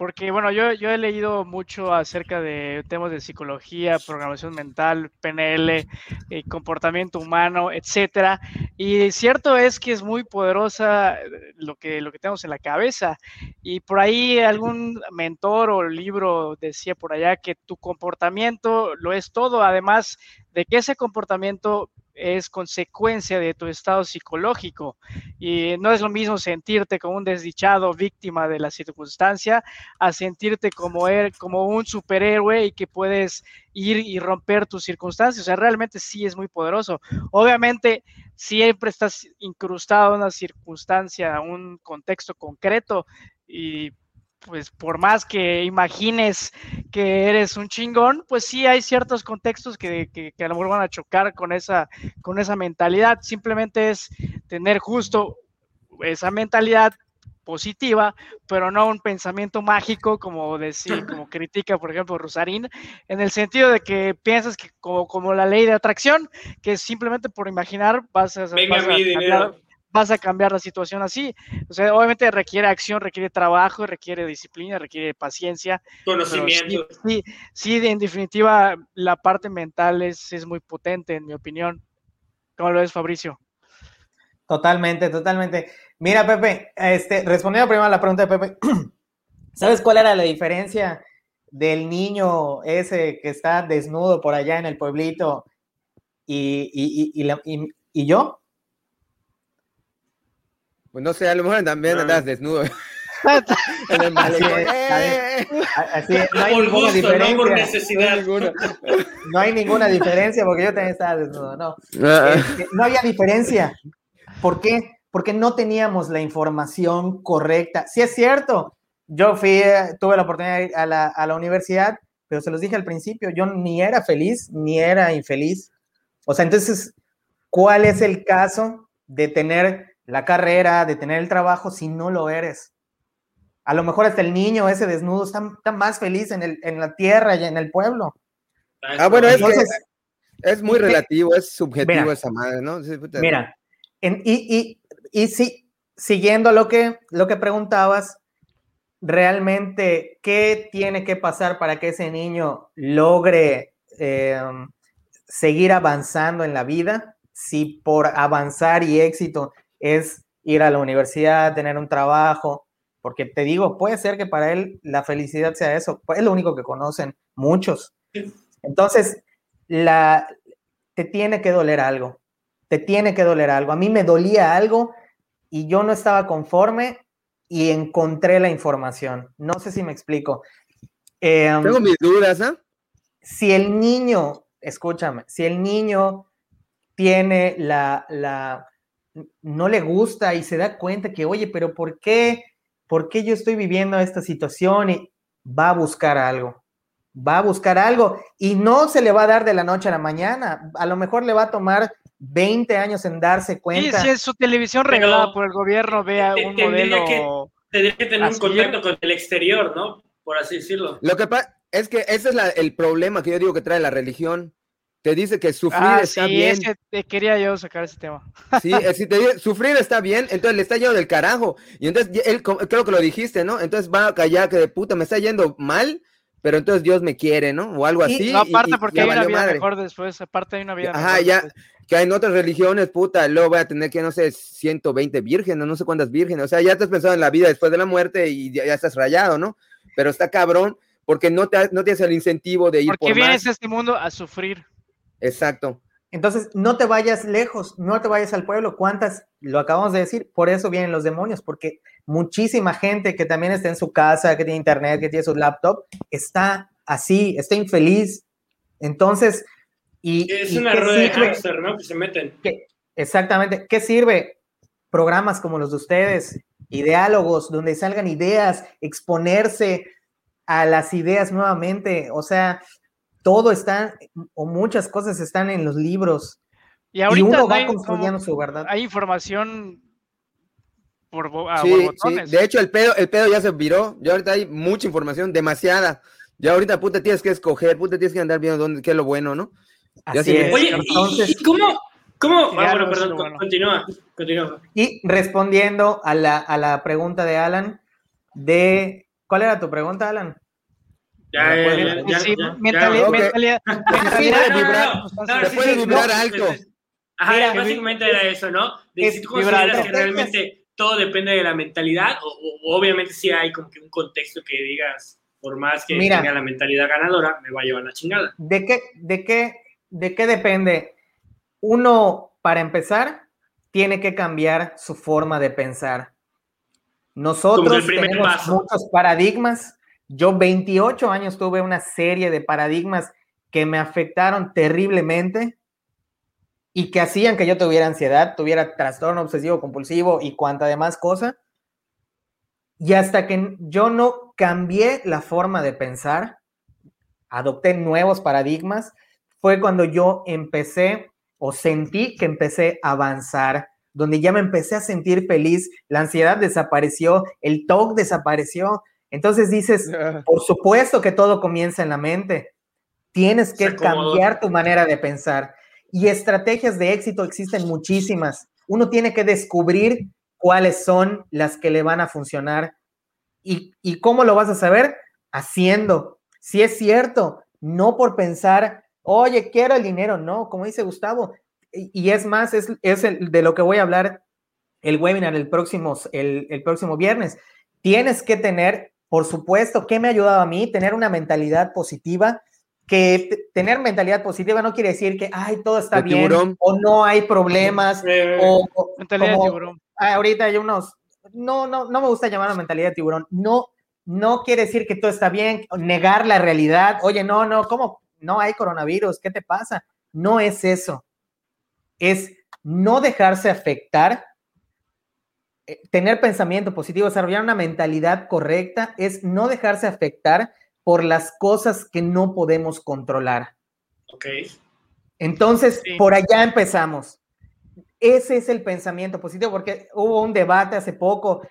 [SPEAKER 4] Porque, bueno, yo, he leído mucho acerca de temas de psicología, programación mental, PNL, eh, comportamiento humano, etcétera. Y cierto es que es muy poderosa eh, lo que, lo que tenemos en la cabeza. Y por ahí algún mentor o libro decía por allá que tu comportamiento lo es todo, además de que ese comportamiento es consecuencia de tu estado psicológico y no es lo mismo sentirte como un desdichado víctima de la circunstancia a sentirte como, er, como un superhéroe y que puedes ir y romper tus circunstancias. O sea, realmente sí es muy poderoso. Obviamente, siempre estás incrustado en una circunstancia, un contexto concreto y pues por más que imagines que eres un chingón, pues sí hay ciertos contextos que, que, a lo mejor van a chocar con esa, con esa mentalidad. Simplemente es tener justo esa mentalidad positiva, pero no un pensamiento mágico, como decir, como critica, por ejemplo, Rosarín, en el sentido de que piensas que como, como la ley de atracción, que simplemente por imaginar vas a,
[SPEAKER 3] Venga vas
[SPEAKER 4] vas a cambiar la situación así. O sea, obviamente requiere acción, requiere trabajo, requiere disciplina, requiere paciencia.
[SPEAKER 3] Conocimiento.
[SPEAKER 4] Sí, sí, en definitiva, la parte mental es, es muy potente, en mi opinión. ¿Cómo lo ves, Fabricio?
[SPEAKER 2] Totalmente, totalmente. Mira, Pepe, este, respondiendo primero a la pregunta de Pepe, ¿sabes cuál era la diferencia del niño ese que está desnudo por allá en el pueblito y, y, y, y yo?
[SPEAKER 1] Pues no sé, a lo mejor también no. andas desnudo.
[SPEAKER 2] en el Así es, no hay por ninguna gusto, diferencia.
[SPEAKER 3] No por necesidad.
[SPEAKER 2] No hay, ninguna, diferencia porque yo también estaba desnudo, no. Ah. Este, no había diferencia. ¿Por qué? Porque no teníamos la información correcta. Sí es cierto, yo fui, tuve la oportunidad de ir a la, a la universidad, pero se los dije al principio, yo ni era feliz ni era infeliz. O sea, entonces, ¿cuál es el caso de tener la carrera, de tener el trabajo, si no lo eres. A lo mejor hasta el niño ese desnudo está, más feliz en, el, en, la tierra y en el pueblo.
[SPEAKER 1] Ah, bueno, es, es muy relativo, es subjetivo esa madre, ¿no?
[SPEAKER 2] Mira, y, y, y sí, siguiendo lo que, lo que preguntabas, realmente qué tiene que pasar para que ese niño logre em, seguir avanzando en la vida, si por avanzar y éxito es ir a la universidad, tener un trabajo, porque te digo, puede ser que para él la felicidad sea eso, es lo único que conocen muchos. Entonces, la, te tiene que doler algo, te tiene que doler algo. A mí me dolía algo y yo no estaba conforme y encontré la información. No sé si me explico.
[SPEAKER 1] Em, Tengo mis dudas, ¿eh?
[SPEAKER 2] Si el niño, escúchame, si el niño tiene la, la, no le gusta y se da cuenta que, oye, pero ¿por qué? ¿Por qué yo estoy viviendo esta situación? Y va a buscar algo, va a buscar algo y no se le va a dar de la noche a la mañana. A lo mejor le va a tomar 20 años en darse cuenta.
[SPEAKER 4] Sí, si es su televisión regalada por el gobierno, vea un modelo.
[SPEAKER 3] Que, tendría que tener un contacto con el exterior, ¿no? Por así decirlo.
[SPEAKER 1] Lo que pasa es que ese es el problema que yo digo que trae la religión. Te dice que sufrir ah, está sí, bien.
[SPEAKER 4] te quería yo sacar ese tema.
[SPEAKER 1] Sí, si te dice sufrir está bien, entonces le está yendo del carajo. Y entonces él, creo que lo dijiste, ¿no? Entonces va a callar que de puta me está yendo mal, pero entonces Dios me quiere, ¿no? O algo así.
[SPEAKER 4] No, aparte porque hay una vida mejor después, aparte hay una vida
[SPEAKER 1] Ajá, ya, que hay en otras religiones, puta, luego voy a tener que, no sé, 120 vírgenes, no sé cuántas vírgenes, o sea, ya estás pensando en la vida después de la muerte y ya, estás rayado, ¿no? Pero está cabrón porque no, te, no tienes el incentivo de ir
[SPEAKER 4] porque vienes a este mundo a sufrir.
[SPEAKER 1] Exacto.
[SPEAKER 2] Entonces, no te vayas lejos, no te vayas al pueblo. ¿Cuántas? Lo acabamos de decir, por eso vienen los demonios, porque muchísima gente que también está en su casa, que tiene internet, que tiene su laptop, está así, está infeliz. Entonces, y,
[SPEAKER 3] es una rueda de hamster, ¿no? Que se meten.
[SPEAKER 2] exactamente. ¿Qué sirve? Programas como los de ustedes, ideálogos, donde salgan ideas, exponerse a las ideas nuevamente. O sea, todo está, o muchas cosas están en los libros. Y, ahorita uno va construyendo su verdad.
[SPEAKER 4] Hay información por,
[SPEAKER 1] sí, sí. De hecho, el pedo, el pedo ya se viró. Ya ahorita hay mucha información, demasiada. Ya ahorita, puta, tienes que escoger, puta, tienes que andar viendo dónde, qué es lo bueno, ¿no?
[SPEAKER 3] Oye, ¿y, cómo? ¿Cómo? Ah, bueno, perdón, continúa, continúa.
[SPEAKER 2] Y respondiendo a la, a la pregunta de Alan, de ¿cuál era tu pregunta, Alan?
[SPEAKER 3] Ya, ya, ya, sí,
[SPEAKER 1] mentalidad, puedes vibrar alto.
[SPEAKER 3] Ajá, básicamente era eso, ¿no? De si tú consideras que realmente todo depende de la mentalidad, o, obviamente si hay como que un contexto que digas, por más que tenga la mentalidad ganadora, me va a llevar la chingada.
[SPEAKER 2] ¿De qué, de qué ¿de qué depende? Uno, para empezar, tiene que cambiar su forma de pensar. Nosotros tenemos muchos paradigmas. Yo 28 años tuve una serie de paradigmas que me afectaron terriblemente y que hacían que yo tuviera ansiedad, tuviera trastorno obsesivo compulsivo y cuanta demás cosa. Y hasta que yo no cambié la forma de pensar, adopté nuevos paradigmas, fue cuando yo empecé o sentí que empecé a avanzar, donde ya me empecé a sentir feliz, la ansiedad desapareció, el TOC desapareció. Entonces dices, por supuesto que todo comienza en la mente. Tienes que cambiar tu manera de pensar. Y estrategias de éxito existen muchísimas. Uno tiene que descubrir cuáles son las que le van a funcionar. ¿Y, y cómo lo vas a saber? Haciendo. Si es cierto, no por pensar oye, quiero el dinero, no, como dice Gustavo. Y, es más, es, de lo que voy a hablar el webinar el próximo, el, próximo viernes. Tienes que tener, por supuesto, ¿qué me ha ayudado a mí? Tener una mentalidad positiva, que tener mentalidad positiva no quiere decir que, ay, todo está bien, o no hay problemas, o, mentalidad de tiburón. ahorita hay unos, no, no, no me gusta llamar mentalidad de tiburón, no, no quiere decir que todo está bien, negar la realidad, oye, no, no, ¿cómo, no hay coronavirus, ¿qué te pasa? No es eso. Es no dejarse afectar, tener pensamiento positivo, desarrollar una mentalidad correcta, es no dejarse afectar por las cosas que no podemos controlar.
[SPEAKER 3] Ok.
[SPEAKER 2] Entonces, por allá empezamos. Ese es el pensamiento positivo, porque hubo un debate hace poco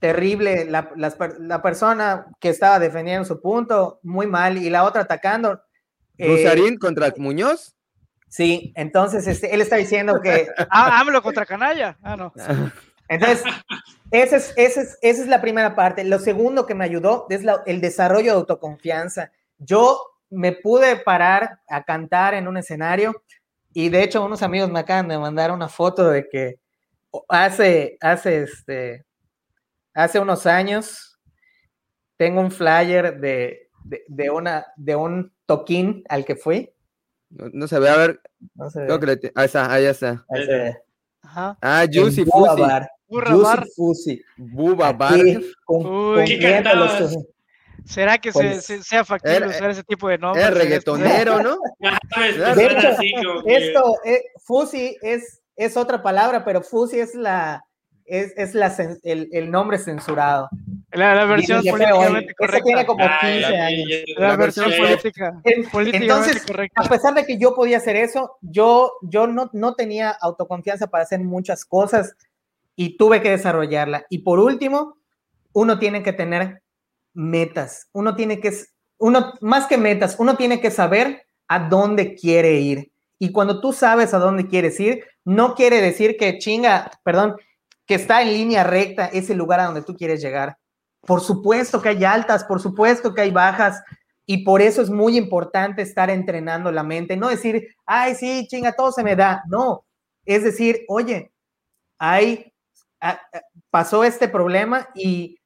[SPEAKER 2] terrible, la, la, persona que estaba defendiendo su punto, muy mal, y la otra atacando.
[SPEAKER 1] ¿Rosarín eh, contra Muñoz?
[SPEAKER 2] Sí, entonces este, él está diciendo que.
[SPEAKER 4] ah, AMLO contra Canalla. Ah, no.
[SPEAKER 2] Entonces, esa es, esa, es, esa es la primera parte. Lo segundo que me ayudó es el desarrollo de autoconfianza. Yo me pude parar a cantar en un escenario y de hecho unos amigos me acaban de mandar una foto de que hace, hace, este, hace unos años tengo un flyer de, de, una, de un toquín al que fui.
[SPEAKER 1] No, se ve, a ver. No se ve. ahí está, ahí está. Ahí se ve. Ajá. Ah, Juicy Fusi.
[SPEAKER 2] Juicy Fusi.
[SPEAKER 1] Buba Bar.
[SPEAKER 4] ¿Será que se, sea factible usar ese tipo de nombres?
[SPEAKER 1] Es reggaetonero, ¿no?
[SPEAKER 2] de hecho, esto, eh, Fusi es, es otra palabra, pero Fusi es la, es, es la, el, el, nombre censurado.
[SPEAKER 4] La, versión políticamente correcta.
[SPEAKER 2] tiene como 15 años.
[SPEAKER 4] La, versión política,
[SPEAKER 2] Entonces,
[SPEAKER 4] correcta.
[SPEAKER 2] a pesar de que yo podía hacer eso, yo, yo no, no tenía autoconfianza para hacer muchas cosas y tuve que desarrollarla. Y por último, uno tiene que tener metas. Uno tiene que, uno, más que metas, uno tiene que saber a dónde quiere ir. Y cuando tú sabes a dónde quieres ir, no quiere decir que chinga, perdón, que está en línea recta ese lugar a donde tú quieres llegar. Por supuesto que hay altas, por supuesto que hay bajas, y por eso es muy importante estar entrenando la mente, no decir, ay, sí, chinga, todo se me da. No, es decir, oye, hay, pasó este problema y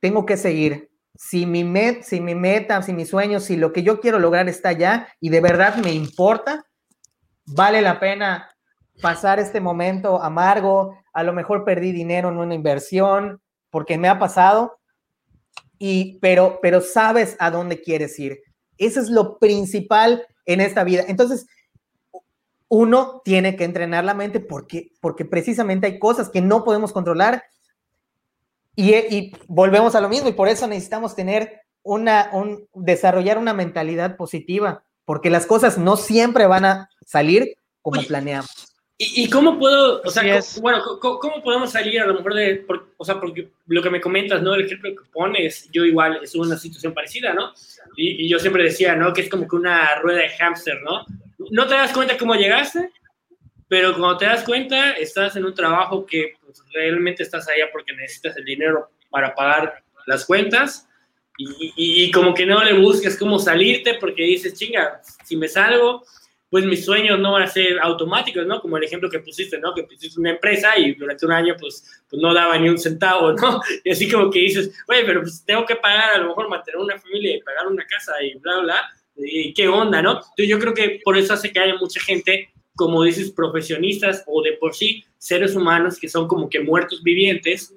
[SPEAKER 2] tengo que seguir. Si mi, met, si mi meta, si mi sueño, si lo que yo quiero lograr está allá y de verdad me importa, vale la pena pasar este momento amargo, a lo mejor perdí dinero en una inversión, porque me ha pasado, y, pero, pero sabes a dónde quieres ir. Eso es lo principal en esta vida. Entonces, uno tiene que entrenar la mente porque, porque precisamente hay cosas que no podemos controlar y, y volvemos a lo mismo y por eso necesitamos tener una, un, desarrollar una mentalidad positiva, porque las cosas no siempre van a salir como planeamos.
[SPEAKER 3] ¿Y, cómo puedo, o sea, bueno, ¿cómo, podemos salir a lo mejor de, o sea, porque lo que me comentas, ¿no? El ejemplo que pones, yo igual es una situación parecida, ¿no? Y, yo siempre decía, ¿no? Que es como que una rueda de hámster, ¿no? No te das cuenta cómo llegaste, pero cuando te das cuenta, estás en un trabajo que pues, realmente estás allá porque necesitas el dinero para pagar las cuentas y, y, como que no le busques cómo salirte porque dices, chinga, si me salgo, pues mis sueños no van a ser automáticos, ¿no? Como el ejemplo que pusiste, ¿no? Que pusiste una empresa y durante un año, pues, pues no daba ni un centavo, ¿no? Y así como que dices, oye, pero pues tengo que pagar a lo mejor mantener una familia y pagar una casa y bla, bla, y qué onda, ¿no? Entonces yo creo que por eso hace que haya mucha gente, como dices, profesionistas o de por sí seres humanos que son como que muertos vivientes,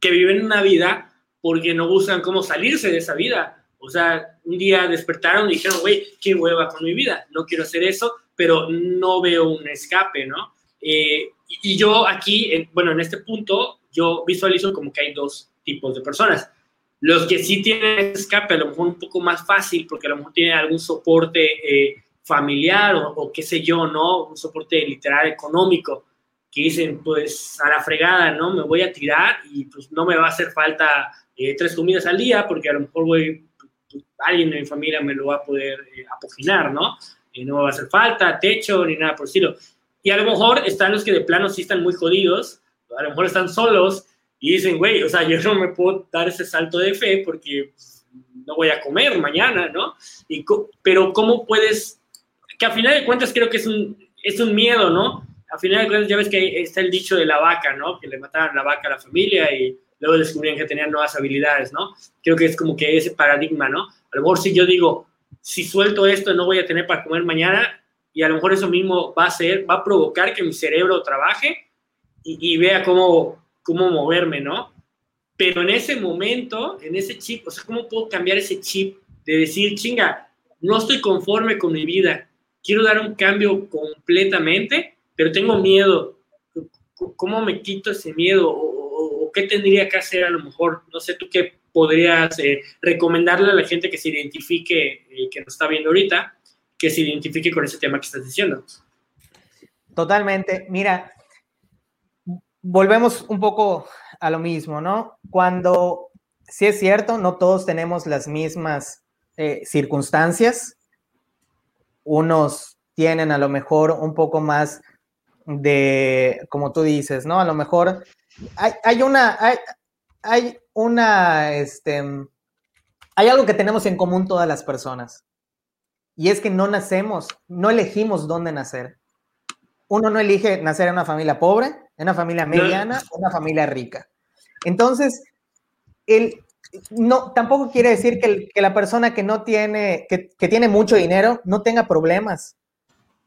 [SPEAKER 3] que viven una vida porque no buscan cómo salirse de esa vida o sea, un día despertaron y dijeron, güey, qué hueva con mi vida, no quiero hacer eso, pero no veo un escape, ¿no? Eh, y yo aquí, bueno, en este punto, yo visualizo como que hay dos tipos de personas. Los que sí tienen escape, a lo mejor un poco más fácil, porque a lo mejor tienen algún soporte eh, familiar o, o, qué sé yo, ¿no? Un soporte literal económico, que dicen, pues a la fregada, ¿no? Me voy a tirar y pues no me va a hacer falta eh, tres comidas al día, porque a lo mejor voy alguien de mi familia me lo va a poder eh, apoginar, ¿no? Y no va a hacer falta, techo, ni nada por el estilo. Y a lo mejor están los que de plano sí están muy jodidos, a lo mejor están solos y dicen, güey, o sea, yo no me puedo dar ese salto de fe porque pues, no voy a comer mañana, ¿no? Y, pero ¿cómo puedes, que a final de cuentas creo que es un, es un miedo, ¿no? A final de cuentas ya ves que está el dicho de la vaca, ¿no? Que le mataron la vaca a la familia y luego descubrían que tenían nuevas habilidades, ¿no? Creo que es como que ese paradigma, ¿no? A lo mejor si yo digo, si suelto esto no voy a tener para comer mañana y a lo mejor eso mismo va a ser, va a provocar que mi cerebro trabaje y, vea cómo, cómo moverme, ¿no? Pero en ese momento, en ese chip, o sea, ¿cómo puedo cambiar ese chip de decir, chinga, no estoy conforme con mi vida, quiero dar un cambio completamente, pero tengo miedo. ¿Cómo me quito ese miedo? ¿O, qué tendría que hacer a lo mejor? No sé, tú qué podrías eh, recomendarle a la gente que se identifique, eh, que nos está viendo ahorita, que se identifique con ese tema que estás diciendo?
[SPEAKER 2] Totalmente. Mira, volvemos un poco a lo mismo, ¿no? Cuando, sí es cierto, no todos tenemos las mismas eh, circunstancias. Unos tienen a lo mejor un poco más de, como tú dices, ¿no? A lo mejor hay, hay una, hay, hay una, este, hay algo que tenemos en común todas las personas. Y es que no nacemos, no elegimos dónde nacer. Uno no elige nacer en una familia pobre, en una familia mediana, en una familia rica. Entonces, el, no, tampoco quiere decir que, la persona que no tiene, que, que, tiene mucho dinero no tenga problemas.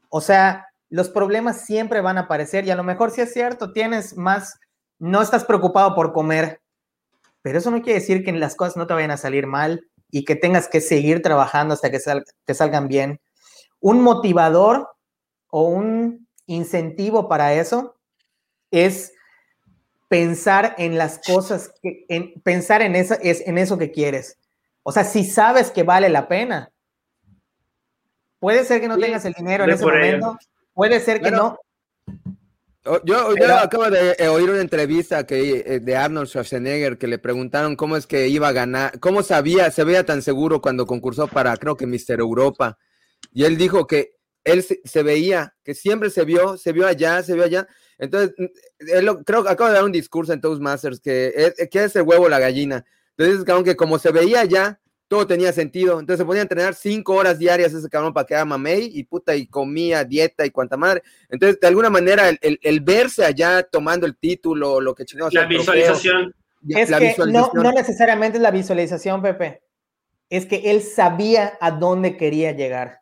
[SPEAKER 2] O sea, los problemas siempre van a aparecer y a lo mejor sí es cierto, tienes más, no estás preocupado por comer, pero eso no quiere decir que las cosas no te vayan a salir mal y que tengas que seguir trabajando hasta que te salgan bien. Un motivador o un incentivo para eso es pensar en las cosas, que, en, pensar en, esa, es, en eso que quieres. O sea, si sabes que vale la pena, puede ser que no tengas el dinero en ese momento, puede ser que no,
[SPEAKER 1] yo, yo acabo de eh, oír una entrevista que, eh, de Arnold Schwarzenegger que le preguntaron cómo es que iba a ganar, cómo sabía, se veía tan seguro cuando concursó para, creo que Mister Europa. Y él dijo que él se, veía, que siempre se vio, se vio allá, se vio allá. Entonces, mm, él creo que acaba de dar un discurso en Toastmasters que es, que es el huevo la gallina. Entonces, aunque como se veía allá, todo tenía sentido. Entonces se podía entrenar cinco horas diarias ese cabrón para que haga mamey y puta, y comía, dieta y cuanta madre. Entonces, de alguna manera, el, verse allá tomando el título, lo que
[SPEAKER 3] chingamos. La visualización.
[SPEAKER 2] es que No, no necesariamente es la visualización, Pepe. Es que él sabía a dónde quería llegar.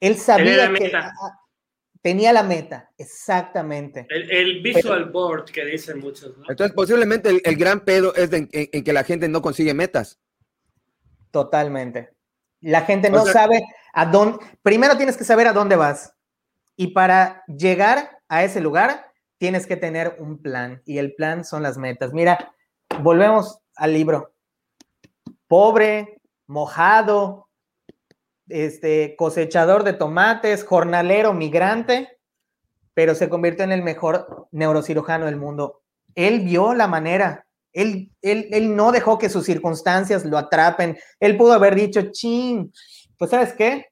[SPEAKER 2] Él sabía que tenía la meta, exactamente.
[SPEAKER 3] El, visual board que dicen muchos. ¿no?
[SPEAKER 1] Entonces, posiblemente el, gran pedo es en, que la gente no consigue metas.
[SPEAKER 2] Totalmente. La gente no sabe a dónde. Primero tienes que saber a dónde vas. Y para llegar a ese lugar, tienes que tener un plan. Y el plan son las metas. Mira, volvemos al libro. Pobre, mojado, este, cosechador de tomates, jornalero, migrante, pero se convirtió en el mejor neurocirujano del mundo. Él vio la manera él, él, no dejó que sus circunstancias lo atrapen. Él pudo haber dicho, chin, pues sabes qué?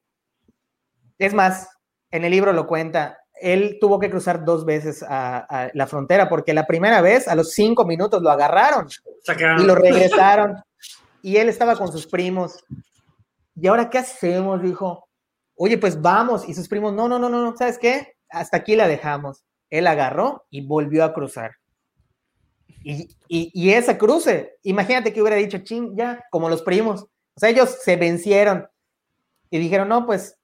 [SPEAKER 2] Es más, en el libro lo cuenta, él tuvo que cruzar dos veces a, la frontera porque la primera vez, a los cinco minutos, lo agarraron y lo regresaron. y él estaba con sus primos. ¿Y ahora qué hacemos? Dijo, oye, pues vamos. Y sus primos, no, no, no, no, ¿sabes qué? Hasta aquí la dejamos. Él agarró y volvió a cruzar. Y, y, esa cruce, imagínate que hubiera dicho, ching, ya, como los primos. O sea, ellos se vencieron y dijeron, no, pues,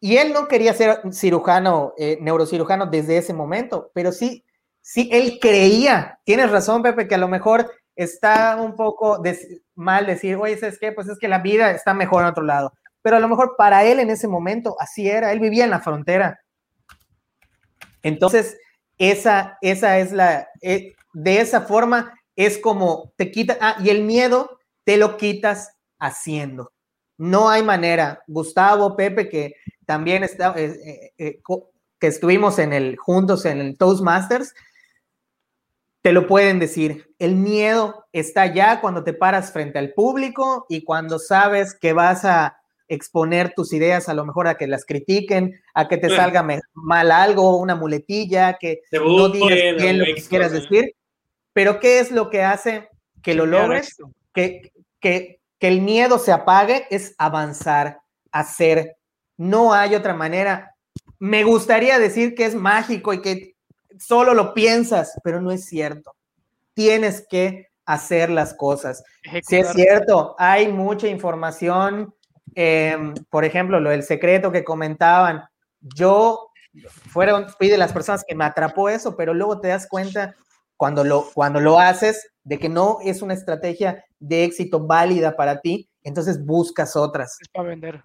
[SPEAKER 2] y él no quería ser cirujano, eh, neurocirujano desde ese momento, pero sí, sí, él creía, tienes razón, Pepe, que a lo mejor está un poco mal decir, oye, ¿sabes qué? Pues es que la vida está mejor en otro lado. Pero a lo mejor para él en ese momento así era, él vivía en la frontera. Entonces, esa, esa es la, eh, de esa forma es como te quita, ah, y el miedo te lo quitas haciendo. No hay manera. Gustavo, Pepe, que también está, eh, eh, eh, que estuvimos en el, juntos en el Toastmasters, te lo pueden decir. El miedo está ya cuando te paras frente al público y cuando sabes que vas a exponer tus ideas a lo mejor a que las critiquen, a que te salga mal algo, una muletilla, que no digas bien lo que quieras decir. Pero ¿qué es lo que hace que lo logres? Que, que, que el miedo se apague es avanzar, hacer. No hay otra manera. Me gustaría decir que es mágico y que solo lo piensas, pero no es cierto. Tienes que hacer las cosas. Si es cierto, hay mucha información, em, por ejemplo, lo del secreto que comentaban. Yo fueron, fui de las personas que me atrapó eso, pero luego te das cuenta cuando lo, cuando lo haces, de que no es una estrategia de éxito válida para ti, entonces buscas otras.
[SPEAKER 4] Es para vender.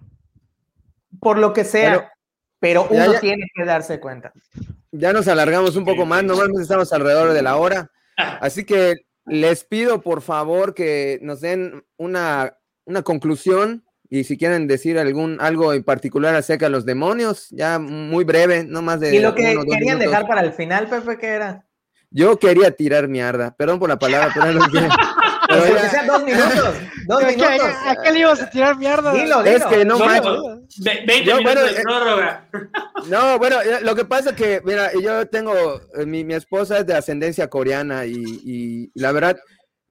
[SPEAKER 2] Por lo que sea, pero, uno tiene que darse cuenta.
[SPEAKER 1] Ya nos alargamos un poco más, normalmente estamos alrededor de la hora, así que les pido por favor que nos den una, una conclusión y si quieren decir algún algo en particular acerca de los demonios, ya muy breve, no más de.
[SPEAKER 2] Y lo que querían dejar para el final, Pepe, ¿qué era?
[SPEAKER 1] Yo quería tirar mierda, perdón por la palabra, pero no
[SPEAKER 2] sean dos minutos. Dos minutos.
[SPEAKER 4] ¿A qué le ibas a tirar mierda?
[SPEAKER 2] Dilo,
[SPEAKER 1] Es que no manches.
[SPEAKER 3] ve- 20
[SPEAKER 1] Yo,
[SPEAKER 3] minutos
[SPEAKER 1] bueno,
[SPEAKER 3] de
[SPEAKER 1] eh,
[SPEAKER 3] prórroga.
[SPEAKER 1] No, bueno, eh, lo que pasa es que, mira, yo tengo, eh, mi, mi esposa es de ascendencia coreana y, y la verdad,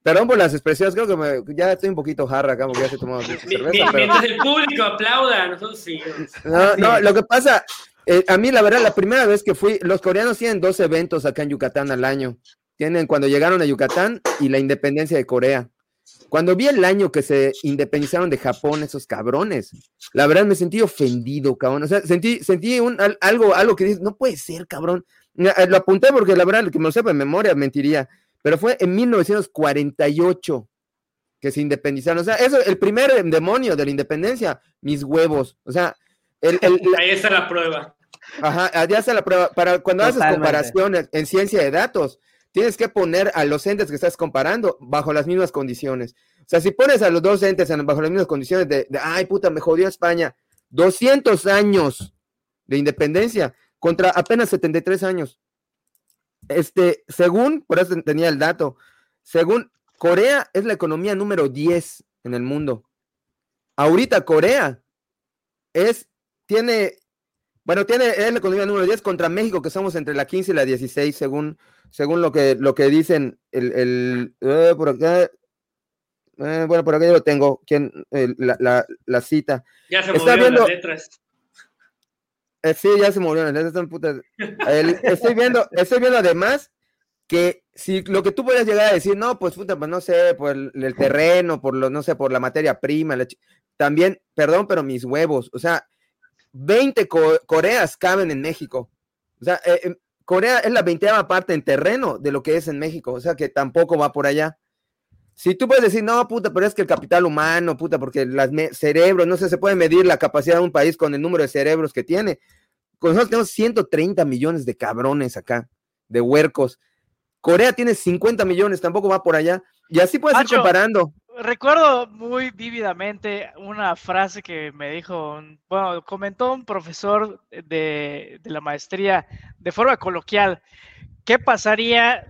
[SPEAKER 1] perdón por las expresiones, creo que me- ya estoy un poquito jarra acá porque ya se
[SPEAKER 3] Mi-
[SPEAKER 1] cerveza, pero...
[SPEAKER 3] Mientras el público aplauda, nosotros sí.
[SPEAKER 1] No, no, lo que pasa, eh, a mí la verdad, la primera vez que fui, los coreanos tienen dos eventos acá en Yucatán al año. Tienen cuando llegaron a Yucatán y la independencia de Corea. Cuando vi el año que se independizaron de Japón, esos cabrones, la verdad me sentí ofendido, cabrón. O sea, sentí, sentí un, al- algo, algo que dices, no puede ser, cabrón. Eh, Lo apunté porque la verdad, que me lo sepa en memoria, mentiría. Pero fue en 1948 que se independizaron. O sea, eso, el primer demonio de la independencia, mis huevos. O sea, el, el- la-
[SPEAKER 3] Ahí está la prueba.
[SPEAKER 1] Ajá, ya está la prueba. Para cuando haces comparaciones en ciencia de datos, tienes que poner a los entes que estás comparando bajo las mismas condiciones. O sea, si pones a los dos entes en- bajo las mismas condiciones de, de, ay, puta, me jodió España, 200 años de independencia contra apenas 73 años. Este, según, por eso tenía el dato, según Corea es la economía número 10 en el mundo. Ahorita Corea es, tiene bueno, tiene es la economía número 10 contra México, que somos entre la 15 y la 16, según, según lo, que, lo que dicen el, el eh, por acá. eh, bueno, por acá yo lo tengo, ¿quién? La, la- la cita.
[SPEAKER 3] Ya se
[SPEAKER 1] Está
[SPEAKER 3] movieron las
[SPEAKER 1] viendo-
[SPEAKER 3] letras.
[SPEAKER 1] Eh, sí, ya se murieron. esas son putas. El- estoy viendo, estoy viendo además que si lo que tú puedes llegar a decir, no, pues puta, pues no sé, por el, el terreno, por lo, no sé, por la materia prima, la también, perdón, pero mis huevos, o sea, 20 co- Coreas caben en México. O sea, eh, Corea es la veinteava parte en terreno de lo que es en México, o sea que tampoco va por allá. Si tú puedes decir, no, puta, pero es que el capital humano, puta, porque las me- cerebros, no sé, se puede medir la capacidad de un país con el número de cerebros que tiene. Con nosotros tenemos 130 millones de cabrones acá, de huercos. Corea tiene 50 millones, tampoco va por allá. Y así puedes ir
[SPEAKER 4] Macho.
[SPEAKER 1] comparando.
[SPEAKER 4] Recuerdo muy vívidamente una frase que me dijo, un- bueno, comentó un profesor de, de la maestría de forma coloquial. ¿Qué pasaría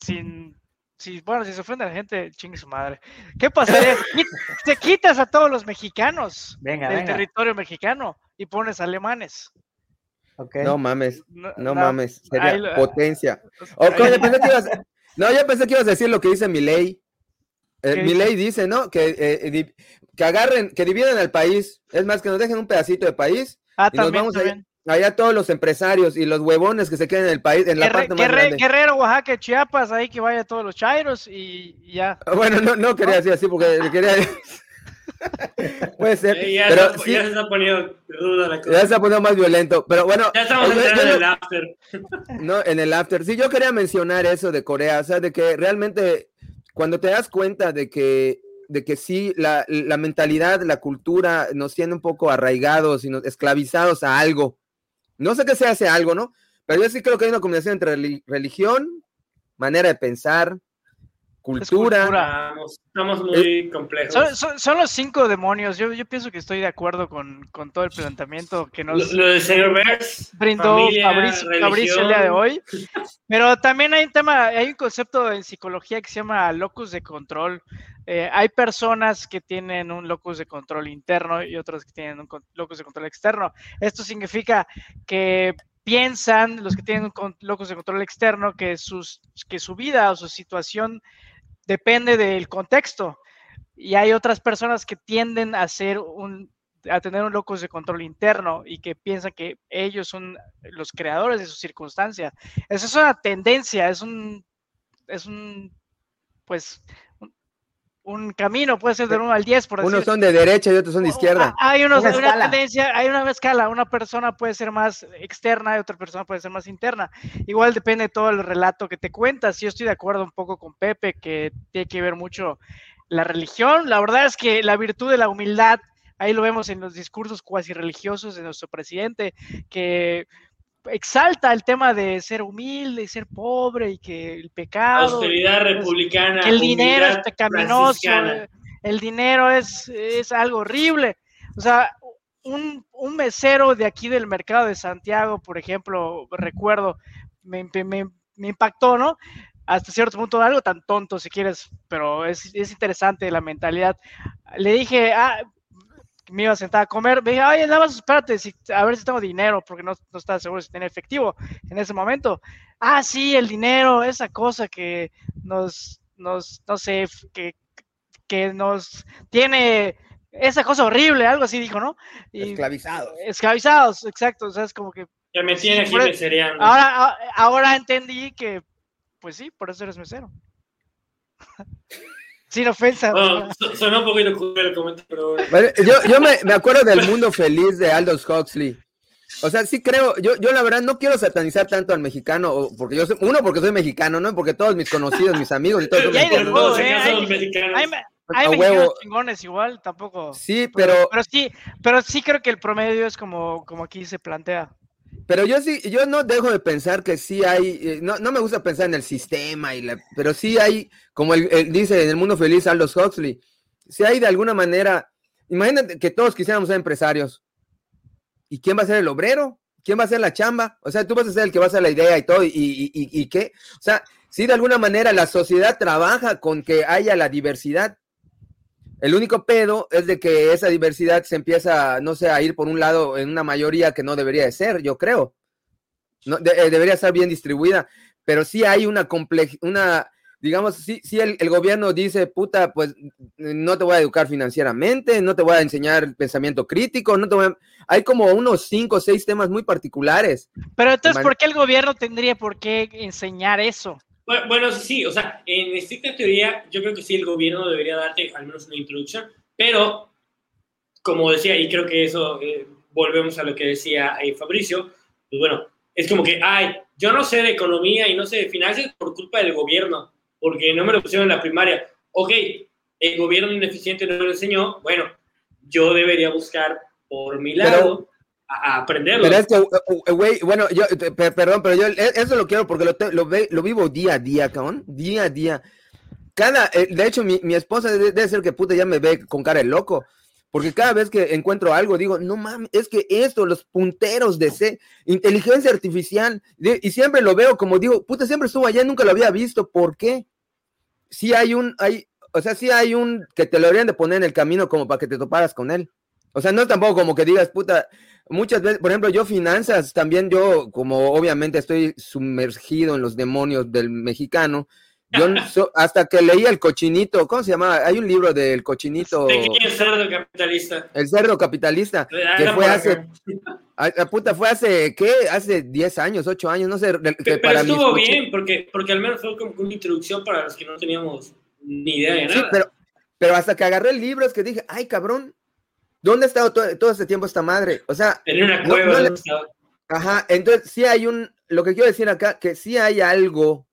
[SPEAKER 4] sin, si, bueno, si se ofende a la gente, chingue su madre? ¿Qué pasaría si si quitas a todos los mexicanos
[SPEAKER 2] Venga,
[SPEAKER 4] del
[SPEAKER 2] venga.
[SPEAKER 4] territorio mexicano y pones alemanes?
[SPEAKER 1] No mames, no,
[SPEAKER 4] no,
[SPEAKER 1] mames, sería
[SPEAKER 4] lo-
[SPEAKER 1] potencia. O, coño, pensé que ibas- no, yo pensé que ibas a decir lo que dice mi ley.
[SPEAKER 4] ¿Qué
[SPEAKER 1] mi ley dice, ¿no? Que, eh, di- que agarren, que dividan al país. Es más, que nos dejen un pedacito de país.
[SPEAKER 4] Ah,
[SPEAKER 1] Y nos vamos allá.
[SPEAKER 4] también.
[SPEAKER 1] Allá todos los empresarios y los huevones que se queden en el país, en la parte más
[SPEAKER 4] Guerre-
[SPEAKER 1] grande.
[SPEAKER 4] Guerrero, Oaxaca, Chiapas, ahí que vaya todos los chairos y, y ya.
[SPEAKER 1] Bueno, no, no quería decir así porque quería. Puede ser.
[SPEAKER 3] Eh, ya,
[SPEAKER 1] pero
[SPEAKER 3] está-
[SPEAKER 1] sí,
[SPEAKER 3] ya se está poniendo ruda la
[SPEAKER 1] ya
[SPEAKER 3] cosa.
[SPEAKER 1] se ha ponido más violento. Pero bueno,
[SPEAKER 3] Ya estamos
[SPEAKER 1] eh, yo-
[SPEAKER 3] en el after.
[SPEAKER 1] No, en el after. Sí, yo quería mencionar eso de Corea, o sea, de que realmente cuando te das cuenta de que, de que sí, la, la mentalidad, la cultura nos tiene un poco arraigados y nos, esclavizados a algo. No sé qué sea ese algo, ¿no? Pero yo sí creo que hay una combinación entre reli- religión, manera de pensar, cultura.
[SPEAKER 4] cultura.
[SPEAKER 3] Estamos, estamos muy complejos.
[SPEAKER 4] Son, son- son los cinco demonios. Yo, yo pienso que estoy de acuerdo con, con todo el planteamiento que nos
[SPEAKER 3] lo del señor Bers,
[SPEAKER 4] brindó
[SPEAKER 3] familia,
[SPEAKER 4] Fabricio, Fabricio el día de hoy. Pero también hay un tema, hay un concepto en psicología que se llama locus de control. Eh, hay personas que tienen un locus de control interno y otros que tienen un locus de control externo. Esto significa que piensan, los que tienen un locus de control externo, que, sus, que su vida o su situación depende del contexto. Y hay otras personas que tienden a ser un a tener un locus de control interno y que piensan que ellos son los creadores de su circunstancia. Esa es una tendencia, es un, es un, pues, un, camino, puede ser de 1 al 10, por
[SPEAKER 1] Unos
[SPEAKER 4] decir.
[SPEAKER 1] son de derecha y otros son de izquierda.
[SPEAKER 4] Ah, Hay unos,
[SPEAKER 2] Una
[SPEAKER 4] hay una
[SPEAKER 2] escala.
[SPEAKER 4] tendencia, hay una escala, una persona puede ser más externa y otra persona puede ser más interna. Igual depende de todo el relato que te cuentas. Yo estoy de acuerdo un poco con Pepe, que tiene que ver mucho la religión. La verdad es que la virtud de la humildad, ahí lo vemos en los discursos cuasi religiosos de nuestro presidente, que exalta el tema de ser humilde y ser pobre y que el pecado
[SPEAKER 3] Austeridad republicana.
[SPEAKER 4] que el dinero es pecaminoso, eh, el dinero es, es algo horrible. O sea, un, un mesero de aquí del mercado de Santiago, por ejemplo, recuerdo, me- me impactó, ¿no? hasta cierto punto algo tan tonto si quieres, pero es, es interesante la mentalidad. Le dije, ah, me iba a sentar a comer, me dije, oye, nada más espérate, a ver si tengo dinero, porque no, no estaba seguro si tenía efectivo en ese momento. Ah, sí, el dinero, esa cosa que nos, nos no sé, que, que nos tiene esa cosa horrible, algo así dijo, ¿no?
[SPEAKER 1] esclavizados.
[SPEAKER 4] Esclavizados, exacto, o sea, es como que...
[SPEAKER 3] Que me tiene aquí
[SPEAKER 4] Ahora, ahora entendí que, pues sí, por eso eres mesero. Sin ofensa.
[SPEAKER 3] sonó un poquito cruel el comentario,
[SPEAKER 1] pero... yo, yo me, me, acuerdo del mundo feliz de Aldous Huxley. O sea, sí creo, yo, yo la verdad no quiero satanizar tanto al mexicano, porque yo soy, uno porque soy mexicano, ¿no? Porque todos mis conocidos, mis amigos y todos son
[SPEAKER 4] mexicanos. ¿eh? Hay, hay, mexicanos chingones igual, tampoco.
[SPEAKER 1] Sí, pero...
[SPEAKER 4] pero... sí, pero sí creo que el promedio es como, como aquí se plantea.
[SPEAKER 1] Pero yo sí, yo no dejo de pensar que sí hay, eh, no, no me gusta pensar en el sistema, y la, pero sí hay, como él, dice en el mundo feliz Aldous Huxley, sí hay de alguna manera, imagínate que todos quisiéramos ser empresarios. ¿Y quién va a ser el obrero? ¿Quién va a ser la chamba? O sea, tú vas a ser el que va a hacer la idea y todo, y, y, y, qué. O sea, sí, de alguna manera la sociedad trabaja con que haya la diversidad, el único pedo es de que esa diversidad se empieza, no sé, a ir por un lado en una mayoría que no debería de ser, yo creo. No, eh, debería estar bien distribuida, pero sí hay una compleja, una, digamos, sí, sí el, gobierno dice, puta, pues no te voy a educar financieramente, no te voy a enseñar pensamiento crítico, no te voy Hay como unos cinco o seis temas muy particulares.
[SPEAKER 4] Pero entonces, ¿por qué el gobierno tendría por qué enseñar eso?
[SPEAKER 3] Bueno, sí, o sea, en estricta teoría, yo creo que sí, el gobierno debería darte al menos una introducción, pero, como decía, y creo que eso, eh, volvemos a lo que decía eh, Fabricio, pues bueno, es como que, ay, yo no sé de economía y no sé de finanzas por culpa del gobierno, porque no me lo pusieron en la primaria. Ok, el gobierno ineficiente no me lo enseñó, bueno, yo debería buscar por mi lado aprenderlo.
[SPEAKER 1] Pero es que, uh, uh, güey, bueno, yo, perdón, pero yo e, eso lo quiero porque lo, lo, lo vivo día a día, cabrón, día a día. Cada, eh, de hecho, mi, mi esposa debe, ser que puta ya me ve con cara de loco. Porque cada vez que encuentro algo, digo, no mames, es que esto, los punteros de C, inteligencia artificial, y siempre lo veo como digo, puta, siempre estuvo allá, nunca lo había visto, ¿por qué? Si hay un, hay, o sea, si hay un que te lo deberían de poner en el camino como para que te toparas con él. O sea, no tampoco como que digas, puta, muchas veces, por ejemplo, yo finanzas, también yo, como obviamente estoy sumergido en los demonios del mexicano, yo hasta que leí el cochinito, ¿cómo se llama? Hay un libro del cochinito.
[SPEAKER 3] el cerdo capitalista.
[SPEAKER 1] El cerdo capitalista, que fue hace, a, puta, fue hace, ¿qué? Hace 10 años, 8 años, no sé.
[SPEAKER 3] pero, para estuvo bien, porque, porque al menos fue como una introducción para los que no teníamos ni idea de nada. Sí,
[SPEAKER 1] pero, pero hasta que agarré el libro es que dije, ay, cabrón, ¿Dónde ha estado todo, este tiempo esta madre? O sea,
[SPEAKER 3] en una cueva.
[SPEAKER 1] Ajá, entonces sí hay un, lo que quiero decir acá, que sí hay algo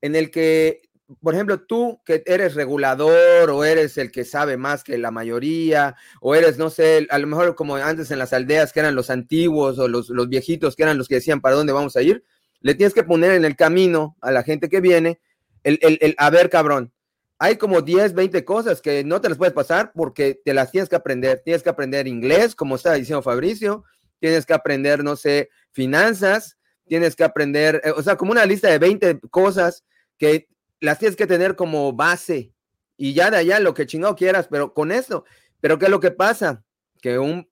[SPEAKER 1] en el que, por ejemplo, tú que eres regulador o eres el que sabe más que la mayoría, o eres, no sé, a lo mejor como antes en las aldeas que eran los antiguos o los, los viejitos que eran los que decían para dónde vamos a ir, le tienes que poner en el camino a la gente que viene el, el, el a ver, cabrón, hay como 10, 20 cosas que no te las puedes pasar porque te las tienes que aprender. Tienes que aprender inglés, como estaba diciendo Fabricio, tienes que aprender, no sé, finanzas, tienes que aprender, eh, o sea, como una lista de 20 cosas que las tienes que tener como base y ya de allá lo que chingado quieras, pero con esto. Pero ¿qué es lo que pasa? Que un,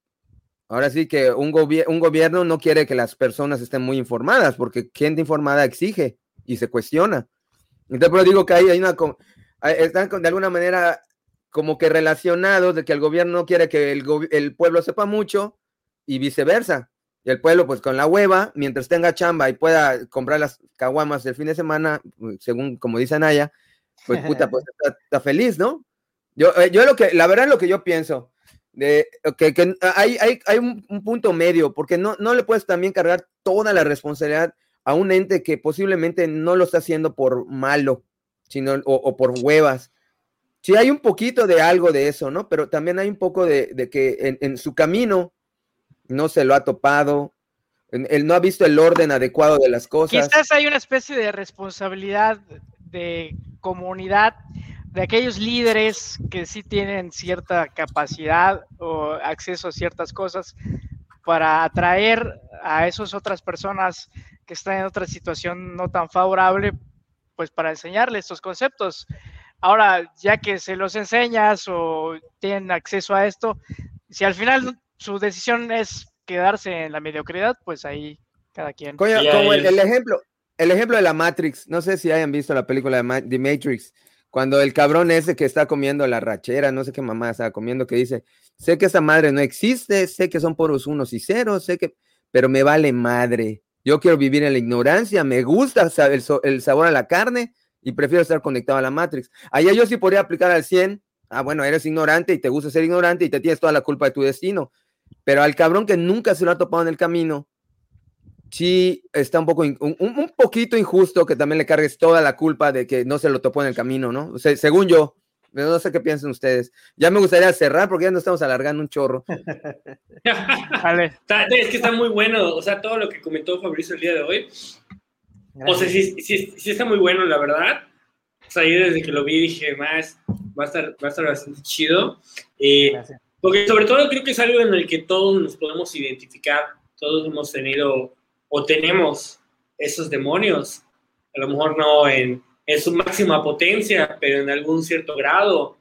[SPEAKER 1] ahora sí que un, un gobierno no quiere que las personas estén muy informadas porque gente informada exige y se cuestiona. Entonces, pero digo que hay, hay una están de alguna manera como que relacionados de que el gobierno no quiere que el, pueblo sepa mucho y viceversa. Y el pueblo, pues con la hueva, mientras tenga chamba y pueda comprar las caguamas del fin de semana, según como dice Anaya, pues puta, pues está, feliz, ¿no? Yo, eh, yo lo que, la verdad, lo que yo pienso, de que, que hay, hay, hay un, un, punto medio, porque no, no le puedes también cargar toda la responsabilidad a un ente que posiblemente no lo está haciendo por malo, sino, o, por huevas. Sí hay un poquito de algo de eso, ¿no? Pero también hay un poco de, que en, su camino no se lo ha topado, él no ha visto el orden adecuado de las cosas.
[SPEAKER 4] Quizás hay una especie de responsabilidad de comunidad de aquellos líderes que sí tienen cierta capacidad o acceso a ciertas cosas para atraer a esas otras personas que están en otra situación no tan favorable pues para enseñarle estos conceptos. Ahora, ya que se los enseñas o tienen acceso a esto, si al final su decisión es quedarse en la mediocridad, pues ahí cada quien.
[SPEAKER 1] como el, ejemplo, el ejemplo de la Matrix, no sé si hayan visto la película de The Matrix, cuando el cabrón ese que está comiendo la rachera, no sé qué mamá está comiendo, que dice, sé que esa madre no existe, sé que son poros unos y ceros, sé que, pero me vale madre. Yo quiero vivir en la ignorancia, me gusta el, sabor a la carne y prefiero estar conectado a la Matrix. Allá yo sí podría aplicar al 100, ah, bueno, eres ignorante y te gusta ser ignorante y te tienes toda la culpa de tu destino. Pero al cabrón que nunca se lo ha topado en el camino, sí está un poco, un, poquito injusto que también le cargues toda la culpa de que no se lo topó en el camino, ¿no? O sea, según yo, no sé qué piensan ustedes. Ya me gustaría cerrar porque ya nos estamos alargando un chorro.
[SPEAKER 3] Es que está muy bueno, o sea, todo lo que comentó Fabricio el día de hoy. O sea, sí, sí, está muy bueno, la verdad. O sea, yo desde que lo vi dije, más, va a estar, va a estar bastante chido. Eh, porque sobre todo creo que es algo en el que todos nos podemos identificar. Todos hemos tenido o tenemos esos demonios, a lo mejor no en, en su máxima potencia, pero en algún cierto grado,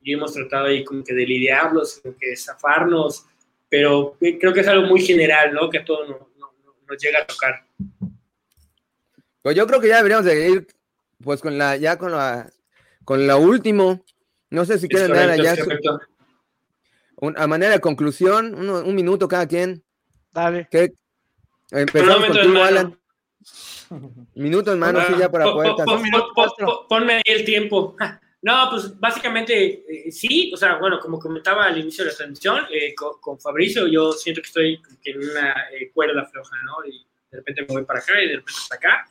[SPEAKER 3] y hemos tratado ahí como que de lidiarlos, como que de zafarnos, pero creo que es algo muy general, ¿no? Que a todos nos, nos, llega a tocar.
[SPEAKER 1] Pues yo creo que ya deberíamos de ir, pues con la, ya con la, con la último, no sé si quieren dar allá a manera de conclusión, un minuto cada quien.
[SPEAKER 4] Dale.
[SPEAKER 1] ¿Qué, Empezamos contigo, Alan. Minuto en mano, sí, ya para poder...
[SPEAKER 3] ponme ahí el tiempo. No, pues básicamente eh, sí, o sea, bueno, como comentaba al inicio de la transmisión, eh, con, Fabricio yo siento que estoy en una eh, cuerda floja, ¿no? Y de repente me voy para acá y de repente hasta acá.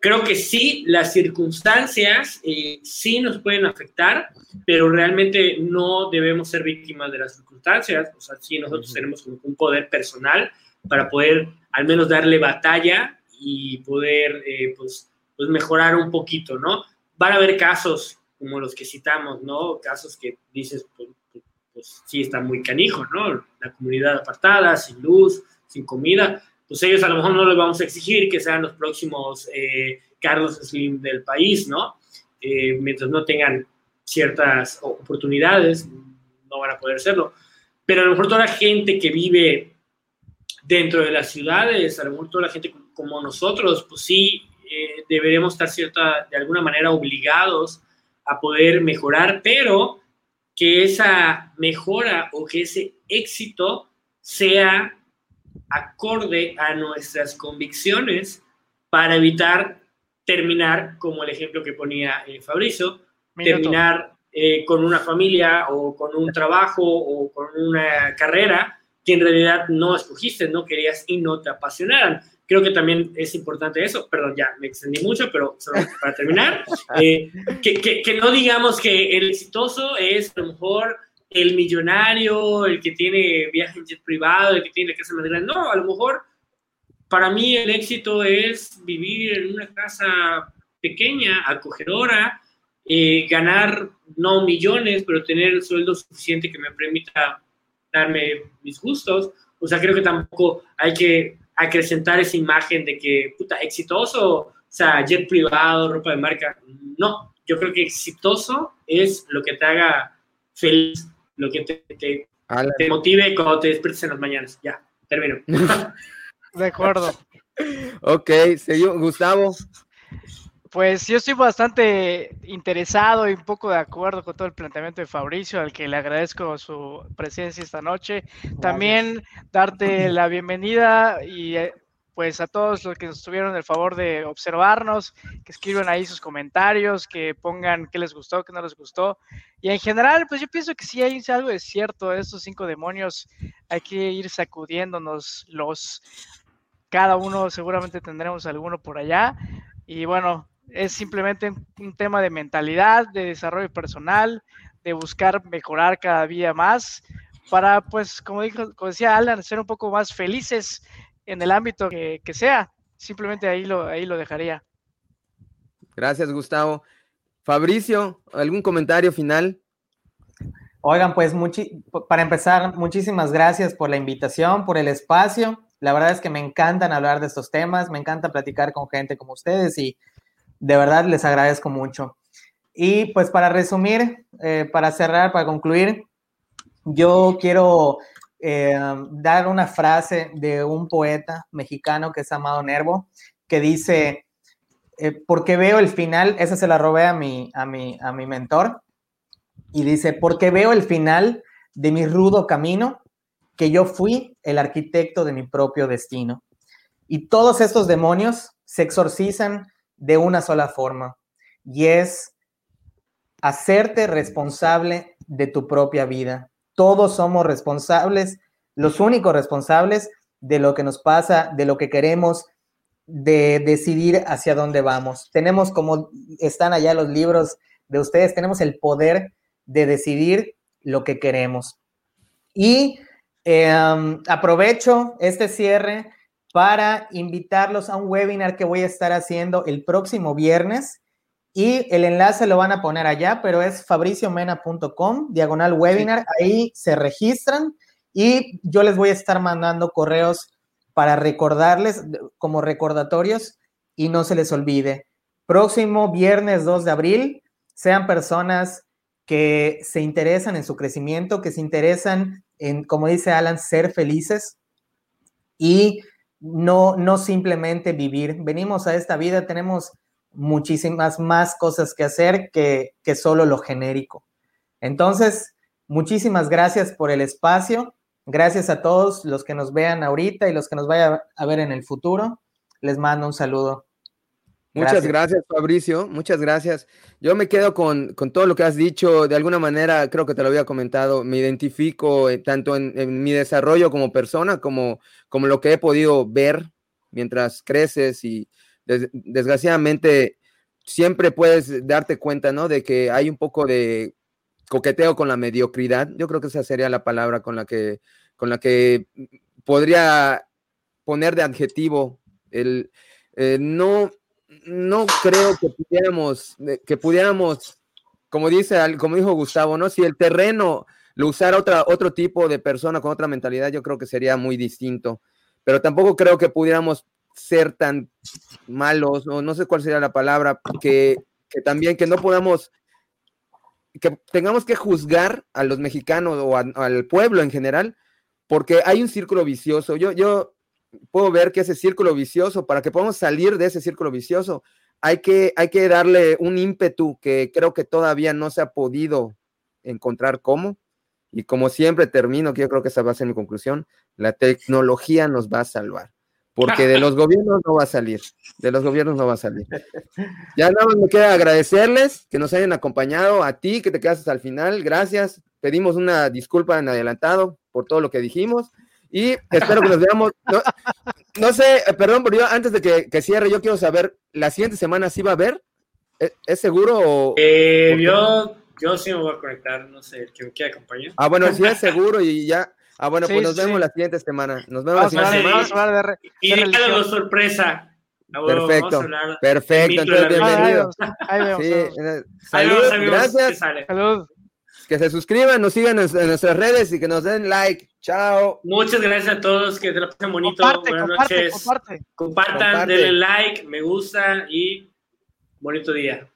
[SPEAKER 3] creo que sí, las circunstancias sí nos pueden afectar, pero realmente no debemos ser víctimas de las circunstancias, o sea, sí nosotros tenemos como un poder personal para poder al menos darle batalla y poder eh, pues, pues mejorar un poquito, ¿no? Van a haber casos como los que citamos, ¿no? Casos que dices, pues, pues, pues, sí está muy canijo, ¿no? La comunidad apartada, sin luz, sin comida, pues ellos a lo mejor no les vamos a exigir que sean los próximos eh, Carlos Slim del país, ¿no? Eh, mientras no tengan ciertas oportunidades, no van a poder serlo. Pero a lo mejor toda la gente que vive dentro de las ciudades, a lo mejor toda la gente como nosotros, pues sí, eh, deberemos estar cierta, de alguna manera obligados a poder mejorar, pero que esa mejora o que ese éxito sea acorde a nuestras convicciones para evitar terminar, como el ejemplo que ponía eh, Fabricio, terminar eh, con una familia o con un trabajo o con una carrera que en realidad no escogiste, no querías y no te apasionaran. Creo que también es importante eso, perdón, ya me extendí mucho, pero solo para terminar, eh, que, que, no digamos que el exitoso es a lo mejor el millonario, el que tiene viaje en jet privado, el que tiene casa más grande. No, a lo mejor para mí el éxito es vivir en una casa pequeña, acogedora, eh, ganar no millones, pero tener el sueldo suficiente que me permita darme mis gustos. O sea, creo que tampoco hay que acrecentar esa imagen de que, puta, exitoso, o sea, jet privado, ropa de marca. No, yo creo que exitoso es lo que te haga feliz, lo que te, te, te motive cuando te despiertes en las mañanas. Ya, termino.
[SPEAKER 4] De acuerdo.
[SPEAKER 1] ok, señor Gustavo.
[SPEAKER 4] Pues yo estoy bastante interesado y un poco de acuerdo con todo el planteamiento de Fabricio, al que le agradezco su presencia esta noche. También darte la bienvenida y eh, pues a todos los que nos tuvieron el favor de observarnos, que escriban ahí sus comentarios, que pongan qué les gustó, qué no les gustó. Y en general, pues yo pienso que sí hay algo de cierto, estos cinco demonios hay que ir sacudiéndonos los, cada uno seguramente tendremos alguno por allá. Y bueno, es simplemente un tema de mentalidad, de desarrollo personal, de buscar mejorar cada día más para, pues, como, dijo, como decía Alan, ser un poco más felices en el ámbito que, sea. Simplemente ahí lo, ahí lo dejaría.
[SPEAKER 1] Gracias, Gustavo. Fabricio, ¿algún comentario final?
[SPEAKER 2] Oigan, pues para empezar, muchísimas gracias por la invitación, por el espacio. La verdad es que me encantan hablar de estos temas, me encanta platicar con gente como ustedes y De verdad les agradezco mucho. Y pues para resumir, eh, para cerrar, para concluir, yo quiero eh, dar una frase de un poeta mexicano que es Amado Nervo, que dice, eh, porque veo el final, esa se la robé a mi, a, mi, a mi mentor, y dice, porque veo el final de mi rudo camino, que yo fui el arquitecto de mi propio destino. Y todos estos demonios se exorcizan de una sola forma, y es hacerte responsable de tu propia vida. Todos somos responsables, los únicos responsables de lo que nos pasa, de lo que queremos, de decidir hacia dónde vamos. Tenemos, como están allá los libros de ustedes, tenemos el poder de decidir lo que queremos. Y em, aprovecho este cierre para invitarlos a un webinar que voy a estar haciendo el próximo viernes y el enlace lo van a poner allá, pero es fabriciomena.com, diagonal webinar. Ahí se registran y yo les voy a estar mandando correos para recordarles como recordatorios y no se les olvide. Próximo viernes 2 de abril, sean personas que se interesan en su crecimiento, que se interesan en, como dice Alan, ser felices y no, no simplemente vivir. Venimos a esta vida, tenemos muchísimas más cosas que hacer que, que solo lo genérico. Entonces, muchísimas gracias por el espacio. Gracias a todos los que nos vean ahorita y los que nos vayan a ver en el futuro. Les mando un saludo.
[SPEAKER 1] Muchas gracias, Fabricio. Muchas gracias. Yo me quedo con, todo lo que has dicho. De alguna manera, creo que te lo había comentado, me identifico eh, tanto en, mi desarrollo como persona, como, como lo que he podido ver mientras creces y, desgraciadamente siempre puedes darte cuenta, ¿no? De que hay un poco de coqueteo con la mediocridad. Yo creo que esa sería la palabra con la que, con la que podría poner de adjetivo el eh, no, no creo que pudiéramos, que pudiéramos, como dice, como dijo Gustavo, ¿no? Si el terreno lo usara otra, otro tipo de persona con otra mentalidad, yo creo que sería muy distinto. Pero tampoco creo que pudiéramos ser tan malos, no sé cuál sería la palabra, que, también que no podamos, que tengamos que juzgar a los mexicanos o al pueblo en general, porque hay un círculo vicioso. Yo, yo puedo ver que ese círculo vicioso, para que podamos salir de ese círculo vicioso, hay que, hay que darle un ímpetu que creo que todavía no se ha podido encontrar cómo. Y como siempre termino, que yo creo que esa va a ser mi conclusión, la tecnología nos va a salvar porque de los gobiernos no va a salir, de los gobiernos no va a salir. Ya nada más me queda agradecerles que nos hayan acompañado, a ti que te quedas hasta el final, gracias, pedimos una disculpa en adelantado por todo lo que dijimos y espero que nos veamos, no, sé, eh, perdón, pero yo antes de que, cierre, yo quiero saber, ¿la siguiente semana sí va a haber? ¿Es, seguro o...?
[SPEAKER 3] Eh, yo, yo sí me voy a conectar, no sé, que me quiera acompañar.
[SPEAKER 1] Ah, bueno, sí es seguro y ya Ah, bueno, pues nos vemos la siguiente semana. Nos vemos la siguiente
[SPEAKER 3] semana. y de, sorpresa.
[SPEAKER 1] perfecto, perfecto. Entonces, bienvenido. Sí, salud, gracias. Que se suscriban, nos sigan en, nuestras redes y que nos den like. Chao.
[SPEAKER 3] Muchas gracias a todos, que te lo pasen bonito. Buenas noches. Compartan, denle like, me gusta y bonito día.